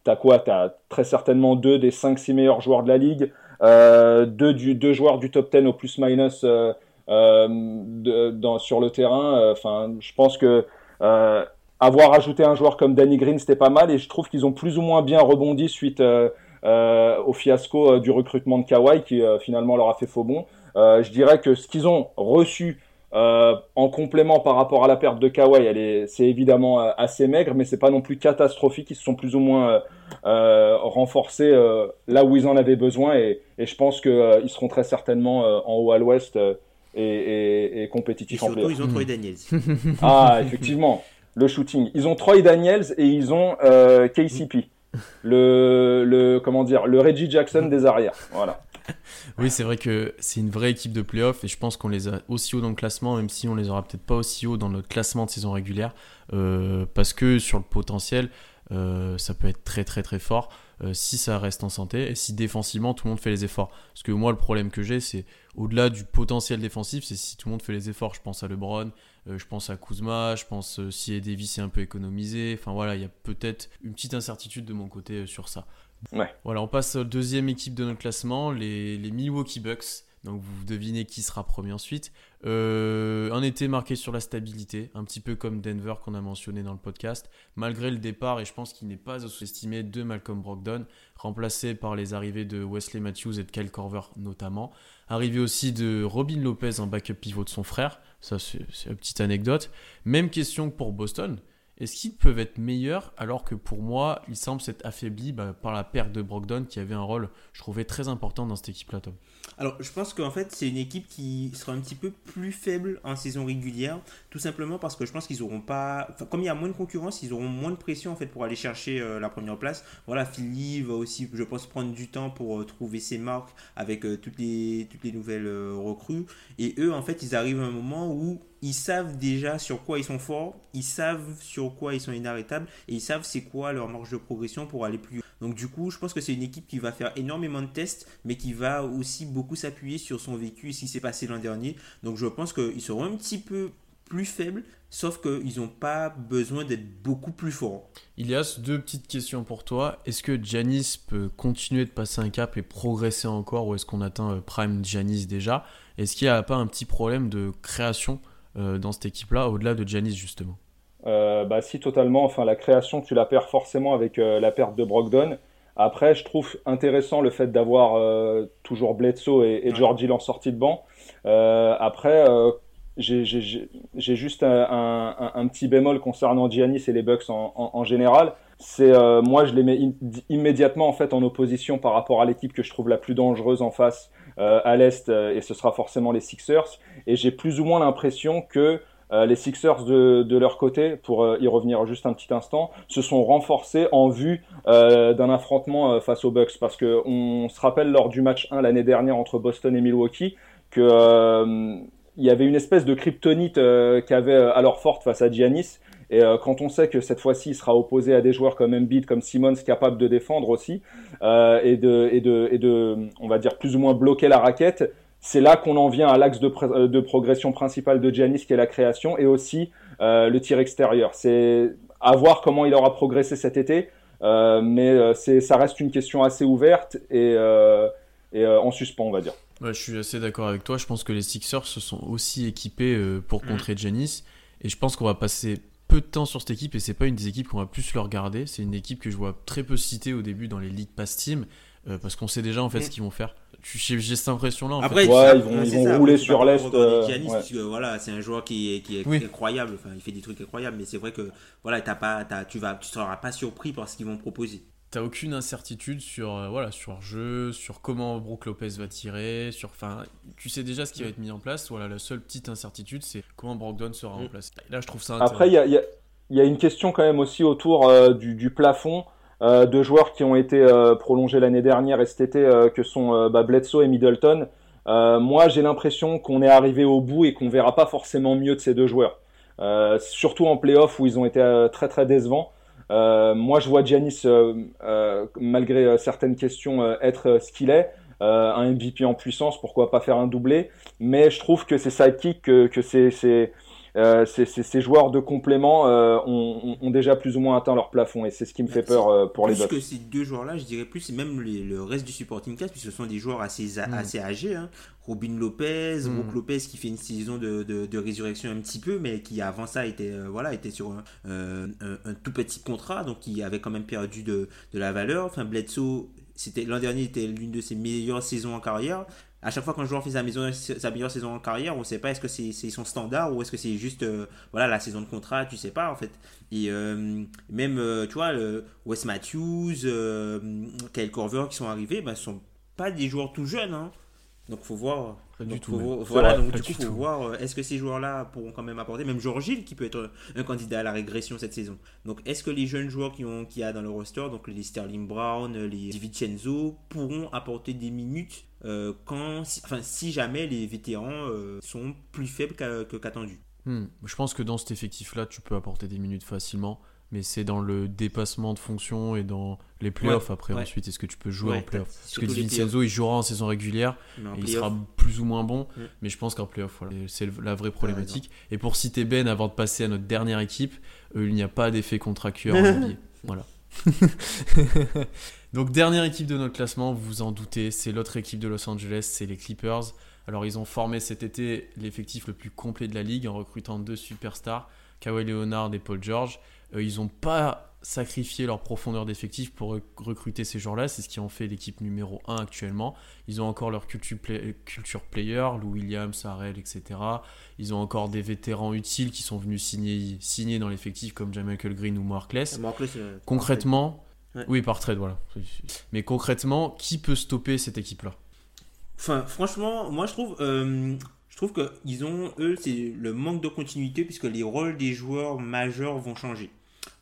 t'as quoi? T'as très certainement deux des 5-6 meilleurs joueurs de la ligue, deux, du, deux joueurs du top 10 au plus-minus dans, sur le terrain. Enfin, je pense que avoir ajouté un joueur comme Danny Green, c'était pas mal et je trouve qu'ils ont plus ou moins bien rebondi suite euh, au fiasco euh, du recrutement de Kawhi qui euh, finalement leur a fait faux bon. je dirais que ce qu'ils ont reçu en complément par rapport à la perte de Kawhi, c'est évidemment assez maigre, mais c'est pas non plus catastrophique. Ils se sont plus ou moins renforcés là où ils en avaient besoin, et, je pense qu'ils seront très certainement en haut à l'Ouest et, compétitifs en Surtout, ils ont Troy Daniels. ah, effectivement, le shooting. Ils ont Troy Daniels et ils ont KCP le, le, comment dire, le Reggie Jackson des arrières. Voilà. Oui, c'est vrai que c'est une vraie équipe de playoff et je pense qu'on les a aussi haut dans le classement, même si on les aura peut-être pas aussi haut dans notre classement de saison régulière, euh, parce que sur le potentiel, euh, ça peut être très très très fort euh, si ça reste en santé et si défensivement tout le monde fait les efforts. Parce que moi, le problème que j'ai, c'est au-delà du potentiel défensif, c'est si tout le monde fait les efforts. Je pense à LeBron, je pense à Kuzma, je pense euh, si Davis est un peu économisé. Enfin voilà, il y a peut-être une petite incertitude de mon côté euh, sur ça. Ouais. Voilà, on passe à deuxième équipe de notre classement, les, les Milwaukee Bucks. Donc vous devinez qui sera premier ensuite. un été marqué sur la stabilité, un petit peu comme Denver qu'on a mentionné dans le podcast, malgré le départ, et je pense qu'il n'est pas sous-estimé, de Malcolm Brogdon, remplacé par les arrivées de Wesley Matthews et de Kyle Korver notamment. Arrivé aussi de Robin Lopez en backup pivot de son frère, ça, c'est une petite anecdote. Même question que pour Boston. Est-ce qu'ils peuvent être meilleurs alors que pour moi, ils semblent s'être affaiblis bah, par la perte de Brogdon qui avait un rôle, je trouvais, très important dans cette équipe-là, Tom? Alors, je pense qu'en fait, c'est une équipe qui sera un petit peu plus faible en saison régulière, tout simplement parce que je pense qu'ils auront pas. comme il y a moins de concurrence, ils auront moins de pression en fait pour aller chercher euh, la première place. Voilà, Philly va aussi, je pense, prendre du temps pour euh, trouver ses marques avec euh, toutes, les, toutes les nouvelles recrues. Et eux, en fait, ils arrivent à un moment où ils savent déjà sur quoi ils sont forts, ils savent sur quoi ils sont inarrêtables et ils savent c'est quoi leur marge de progression pour aller plus haut. Donc du coup, je pense que c'est une équipe qui va faire énormément de tests, mais qui va aussi beaucoup s'appuyer sur son vécu, ce qui s'est passé l'an dernier. Donc je pense qu'ils seront un petit peu plus faibles, sauf qu'ils n'ont pas besoin d'être beaucoup plus forts. Ilias, deux petites questions pour toi. Est-ce que Janis peut continuer de passer un cap et progresser encore, ou est-ce qu'on atteint euh, Prime Janis déjà? Est-ce qu'il n'y a pas un petit problème de création dans cette équipe-là, au-delà de Janis justement euh, bah si totalement. Enfin, la création, tu la perds forcément avec euh, la perte de Brogdon. Après, je trouve intéressant le fait d'avoir euh, toujours Bledsoe et, et George Hill en sortie de banc. après, j'ai juste un, un, petit bémol concernant Giannis et les Bucks en, général. C'est moi, je les mets immédiatement en fait en opposition par rapport à l'équipe que je trouve la plus dangereuse en face à l'est, et ce sera forcément les Sixers. Et j'ai plus ou moins l'impression que euh, les Sixers de, leur côté, pour euh, y revenir juste un petit instant, se sont renforcés en vue euh, d'un affrontement face aux Bucks. Parce qu'on se rappelle lors du match 1 l'année dernière entre Boston et Milwaukee que il y avait une espèce de kryptonite qu'avait alors forte face à Giannis. Et quand on sait que cette fois-ci, il sera opposé à des joueurs comme Embiid, comme Simmons, capables de défendre aussi, et, de, et, de, et de, on va dire, plus ou moins bloquer la raquette, c'est là qu'on en vient à l'axe de, progression principale de Giannis, qui est la création, et aussi euh, le tir extérieur. C'est à voir comment il aura progressé cet été, euh, mais euh, ça reste une question assez ouverte et, en suspens, on va dire. Je suis assez d'accord avec toi. Je pense que les Sixers se sont aussi équipés pour mm. contrer Giannis, et je pense qu'on va passer peu de temps sur cette équipe, et c'est pas une des équipes qu'on va plus le regarder. C'est une équipe que je vois très peu citée au début dans les League Pass Team, parce qu'on sait déjà en fait mm. ce qu'ils vont faire j'ai cette impression-là. Après, ils vont, ils vont rouler sur l'est. Euh, voilà, c'est un joueur qui est, qui est incroyable. Enfin, il fait des trucs incroyables, mais c'est vrai que voilà, as pas, tu vas, tu seras pas surpris par ce qu'ils vont proposer. T'as aucune incertitude sur euh, voilà sur jeu, sur comment Brook Lopez va tirer, sur enfin tu sais déjà ce qui va être mis en place. Voilà, la seule petite incertitude c'est comment Brogdon sera en mm. place. Là, je trouve ça. Après, il y a, y a, une question quand même aussi autour euh, du, du, plafond. Euh, de joueurs qui ont été euh, prolongés l'année dernière et cet été, euh, que sont bah, Bledsoe et Middleton. moi, j'ai l'impression qu'on est arrivé au bout et qu'on verra pas forcément mieux de ces deux joueurs. surtout en playoff où ils ont été très très décevants. Moi, je vois Giannis, malgré certaines questions, être ce qu'il est. un MVP en puissance, pourquoi pas faire un doublé. Mais je trouve que c'est sidekick, que, que c'est euh, ces, joueurs de complément euh, ont, déjà plus ou moins atteint leur plafond et c'est ce qui me fait peur euh, pour les autres. que ces deux joueurs-là, je dirais plus, même le reste du supporting cast, puisque ce sont des joueurs assez, mm. assez âgés. Hein. Robin Lopez, mmh. Lopez qui fait une saison de, de, résurrection un petit peu, mais qui avant ça était, voilà, était sur un, tout petit contrat, donc qui avait quand même perdu de, de la valeur. Enfin, Bledsoe, l'an dernier était l'une de ses meilleures saisons en carrière à chaque fois qu'un joueur fait sa, meilleure saison en carrière, on ne sait pas est-ce que c'est son standard ou est-ce que c'est juste euh, voilà la saison de contrat, tu sais pas en fait. Et euh, même, euh, tu vois, Wes Matthews, Kyle Corver qui sont arrivés, ben, sont pas des joueurs tout jeunes. Hein. Donc faut voir. du tout. voilà, donc du coup, faut voir euh, est-ce que ces joueurs-là pourront quand même apporter, même Georges Gilles qui peut être un candidat à la régression cette saison. Donc est-ce que les jeunes joueurs qui ont qui a dans le roster, donc les Sterling Brown, les Vincenzo, pourront apporter des minutes euh, quand, enfin si jamais les vétérans euh, sont plus faibles qu'attendus. Hmm. Je pense que dans cet effectif-là, tu peux apporter des minutes facilement mais c'est dans le dépassement de fonction et dans les playoffs après ensuite est-ce que tu peux jouer en playoffs parce que Vincenzo il jouera en saison régulière et il sera plus ou moins bon mais je pense qu'en playoff voilà, c'est la vraie problématique. et pour citer Ben avant de passer à notre dernière équipe euh, il n'y a pas d'effet NBA voilà. Donc dernière équipe de notre classement vous vous en doutez c'est l'autre équipe de Los Angeles c'est les Clippers. Alors ils ont formé cet été l'effectif le plus complet de la ligue en recrutant deux superstars Kawhi Leonard et Paul George ils n'ont pas sacrifié leur profondeur d'effectif pour recruter ces joueurs-là. C'est ce qui en fait l'équipe numéro 1 actuellement. Ils ont encore leur culture, culture player, Lou Williams, Harrell, etc. Ils ont encore des vétérans utiles qui sont venus signer, signer dans l'effectif comme Michael Green ou Markless. Euh, concrètement, oui, par trade, voilà. Mais concrètement, qui peut stopper cette équipe-là? Enfin, franchement, moi je trouve, euh, je trouve qu'ils ont, eux, c'est le manque de continuité puisque les rôles des joueurs majeurs vont changer.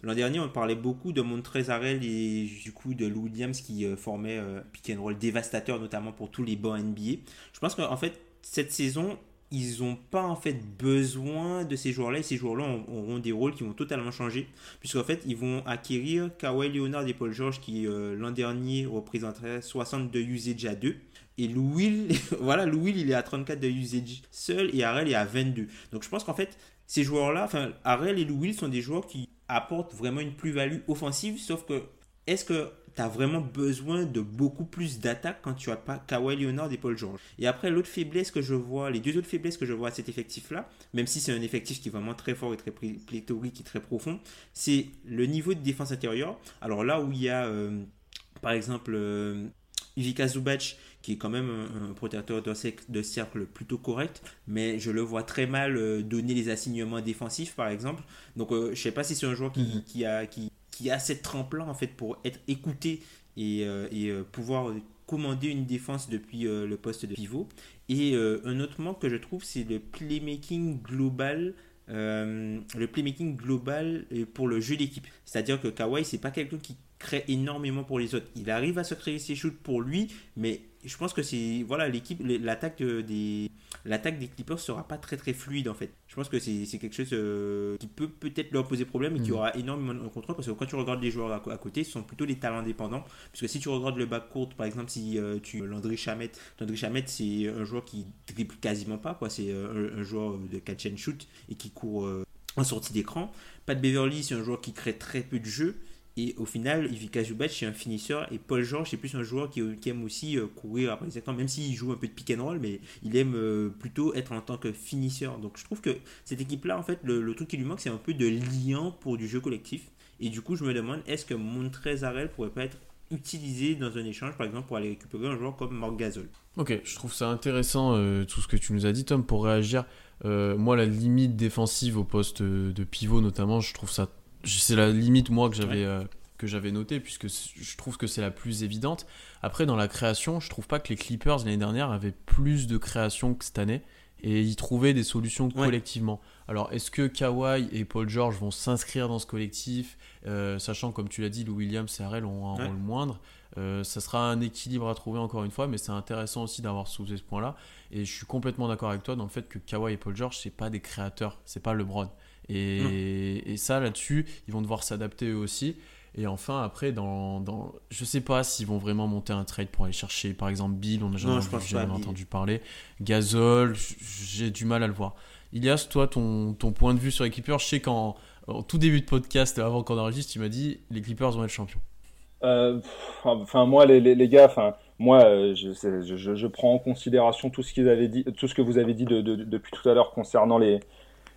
L'an dernier, on parlait beaucoup de Montrezarel et du coup de Lou Williams qui euh, formait euh, pick and roll dévastateur, notamment pour tous les bancs NBA. Je pense qu'en fait, cette saison, ils n'ont pas en fait besoin de ces joueurs-là et ces joueurs-là auront des rôles qui vont totalement changer puisqu'en fait ils vont acquérir Kawhi Leonard et Paul George qui euh, l'an dernier représenteraient 62 usage à 2 et Louis, voilà, Louis il est à 34 de usage seul et Harrell est à 22. Donc je pense qu'en fait ces joueurs-là, enfin Harrell et Louis sont des joueurs qui apporte vraiment une plus-value offensive, sauf que est-ce que tu as vraiment besoin de beaucoup plus d'attaques quand tu as pas Kawhi Leonard et Paul George? Et après, l'autre faiblesse que je vois, les deux autres faiblesses que je vois à cet effectif-là, même si c'est un effectif qui est vraiment très fort et très pléthorique et très profond, c'est le niveau de défense intérieure. Alors là où il y a, euh, par exemple, euh, Ivica Zubac qui est quand même un, protecteur de, cercle plutôt correct, mais je le vois très mal euh, donner les assignements défensifs, par exemple. Donc, euh, je sais pas si c'est un joueur qui, mhm. qui, a, qui, qui a cette trempe-là, en fait, pour être écouté et, euh, et pouvoir commander une défense depuis le poste de pivot. Et un autre manque que je trouve, c'est le playmaking global. le playmaking global pour le jeu d'équipe. C'est-à-dire que Kawhi, c'est pas quelqu'un qui crée énormément pour les autres. Il arrive à se créer ses shoots pour lui, mais je pense que c'est voilà l'équipe l'attaque des l'attaque des Clippers sera pas très très fluide en fait. Je pense que c'est quelque chose euh, qui peut peut-être leur poser problème et qui mm. aura énormément de contrôle parce que quand tu regardes les joueurs à, côté, ce sont plutôt des talents indépendants. Puisque si tu regardes le backcourt, par exemple, si euh, tu Landry Chamette, Landry Chamette c'est un joueur qui dribble quasiment pas quoi, c'est euh, un, joueur de catch and shoot et qui court en sortie d'écran. Pat Beverly, c'est un joueur qui crée très peu de jeux. Et au final, Ivica Zubac, c'est un finisseur. Et Paul George, c'est plus un joueur qui, aime aussi euh, courir après les écrans, même s'il joue un peu de pick and roll, mais il aime euh, plutôt être en tant que finisseur. Donc je trouve que cette équipe-là, en fait, le, truc qui lui manque, c'est un peu de lien pour du jeu collectif. Et du coup, je me demande, est-ce que Montrezarel pourrait pas être utilisé dans un échange, par exemple, pour aller récupérer un joueur comme Marc Gasol? Ok, je trouve ça intéressant euh, tout ce que tu nous as dit, Tom, pour réagir. moi, la limite défensive au poste de pivot, notamment, je trouve ça c'est la limite moi que j'avais euh, que j'avais noté puisque je trouve que c'est la plus évidente. Après dans la création, je trouve pas que les Clippers l'année dernière avaient plus de création que cette année et ils trouvaient des solutions collectivement. Alors est-ce que Kawhi et Paul George vont s'inscrire dans ce collectif, euh, sachant comme tu l'as dit, Lou Williams et Harrell ont un rôle moindre. Euh, ça sera un équilibre à trouver encore une fois, mais c'est intéressant aussi d'avoir soulevé ce point-là. Et je suis complètement d'accord avec toi dans le fait que Kawhi et Paul George, c'est pas des créateurs, c'est pas LeBron. Et, ça, là-dessus, ils vont devoir s'adapter eux aussi. Et enfin, après, dans, dans je sais pas s'ils vont vraiment monter un trade pour aller chercher, par exemple, Bill, on n'a jamais, entendu parler. Gasol, j'ai du mal à le voir. Ilias, toi, ton, ton point de vue sur les Clippers, je sais qu'en tout début de podcast, avant qu'on enregistre, tu m'as dit les Clippers vont être champions. Euh, enfin, moi, les, les, gars, enfin, moi, euh, je, je, je, prends en considération tout ce qu'ils avaient dit, tout ce que vous avez dit de, de, depuis tout à l'heure concernant les,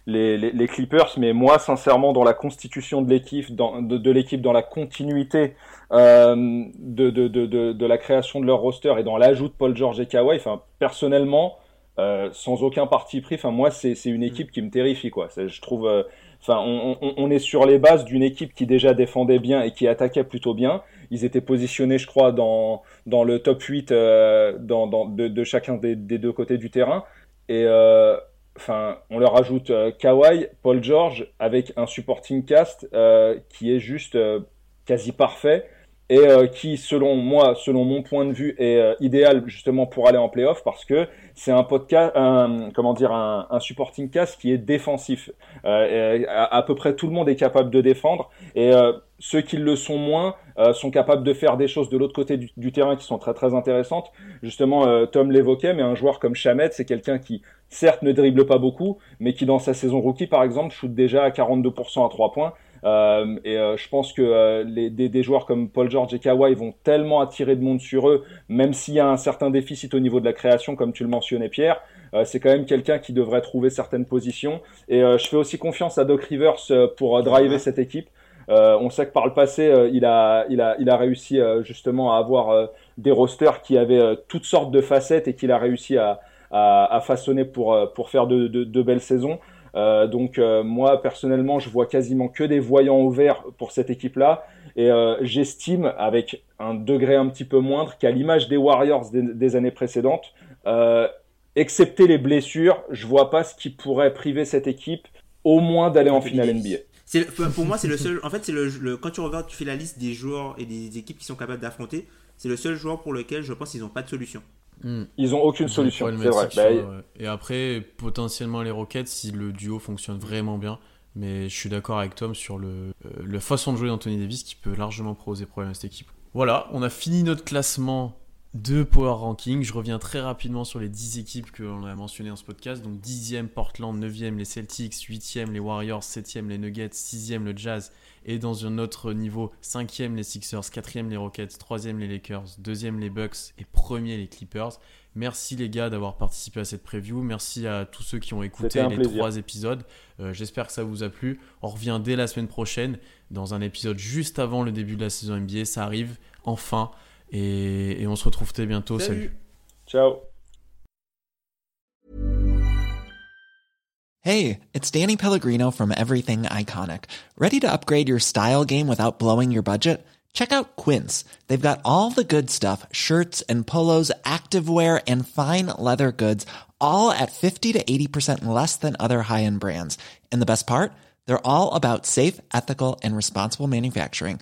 les, les, Clippers, mais moi, sincèrement, dans la constitution de l'équipe, dans, de, l'équipe, dans la continuité euh, de, de, la création de leur roster et dans l'ajout de Paul George et Kawhi, enfin, personnellement, euh, sans aucun parti pris, enfin, moi, c'est une équipe qui me terrifie, quoi. Je trouve, euh, enfin, on, on, on, est sur les bases d'une équipe qui déjà défendait bien et qui attaquait plutôt bien. Ils étaient positionnés, je crois, dans, dans le top 8 euh, dans, dans, de, chacun des, des, deux côtés du terrain. Et euh, enfin, on leur ajoute euh, Kawhi, Paul George, avec un supporting cast euh, qui est juste euh, quasi parfait et qui, selon moi, selon mon point de vue, est idéal justement pour aller en playoff parce que c'est un podcast, un, comment dire, un, un, supporting cast qui est défensif. À, à, peu près tout le monde est capable de défendre et ceux qui le sont moins sont capables de faire des choses de l'autre côté du, du, terrain qui sont très très intéressantes. Justement, Tom l'évoquait, mais un joueur comme Chamet, c'est quelqu'un qui certes ne dribble pas beaucoup, mais qui dans sa saison rookie par exemple shoot déjà à 42% à 3 points. Euh, et euh, je pense que euh, les, des, des, joueurs comme Paul George et Kawhi vont tellement attirer de monde sur eux, même s'il y a un certain déficit au niveau de la création, comme tu le mentionnais Pierre. C'est quand même quelqu'un qui devrait trouver certaines positions. Et je fais aussi confiance à Doc Rivers pour driver cette équipe. on sait que par le passé, il, a, il, a, il a réussi justement à avoir des rosters qui avaient toutes sortes de facettes et qu'il a réussi à, à, façonner pour, pour faire de, de, belles saisons. Euh, donc euh, moi personnellement, je vois quasiment que des voyants ouverts pour cette équipe-là, et j'estime, avec un degré un petit peu moindre, qu'à l'image des Warriors des, années précédentes, excepté les blessures, je vois pas ce qui pourrait priver cette équipe au moins d'aller en finale NBA. pour moi, c'est le seul. En fait, c'est le, quand tu regardes, tu fais la liste des joueurs et des équipes qui sont capables d'affronter. C'est le seul joueur pour lequel je pense qu'ils n'ont pas de solution. Hmm. Ils ont aucune solution, c'est vrai. Bah, et après, potentiellement les Rockets si le duo fonctionne vraiment bien. Mais je suis d'accord avec Tom sur le, euh, façon de jouer d'Anthony Davis qui peut largement poser problème à cette équipe. Voilà, on a fini notre classement de Power Ranking. Je reviens très rapidement sur les 10 équipes que l'on a mentionnées dans ce podcast. Donc 10e Portland, 9e les Celtics, 8e les Warriors, 7e les Nuggets, 6e le Jazz, et dans un autre niveau, 5e les Sixers, 4e les Rockets, 3e les Lakers, 2e les Bucks et 1er les Clippers. Merci les gars d'avoir participé à cette preview. Merci à tous ceux qui ont écouté les trois épisodes. Euh, j'espère que ça vous a plu. On revient dès la semaine prochaine dans un épisode juste avant le début de la saison NBA. Ça arrive enfin. Et, et on se retrouve très bientôt. Salut. Ciao. Hey, it's Danny Pellegrino from Everything Iconic. Ready to upgrade your style game without blowing your budget? Check out Quince. They've got all the good stuff shirts and polos, activewear, and fine leather goods, all at 50 to 80% less than other high end brands. And the best part? They're all about safe, ethical, and responsible manufacturing.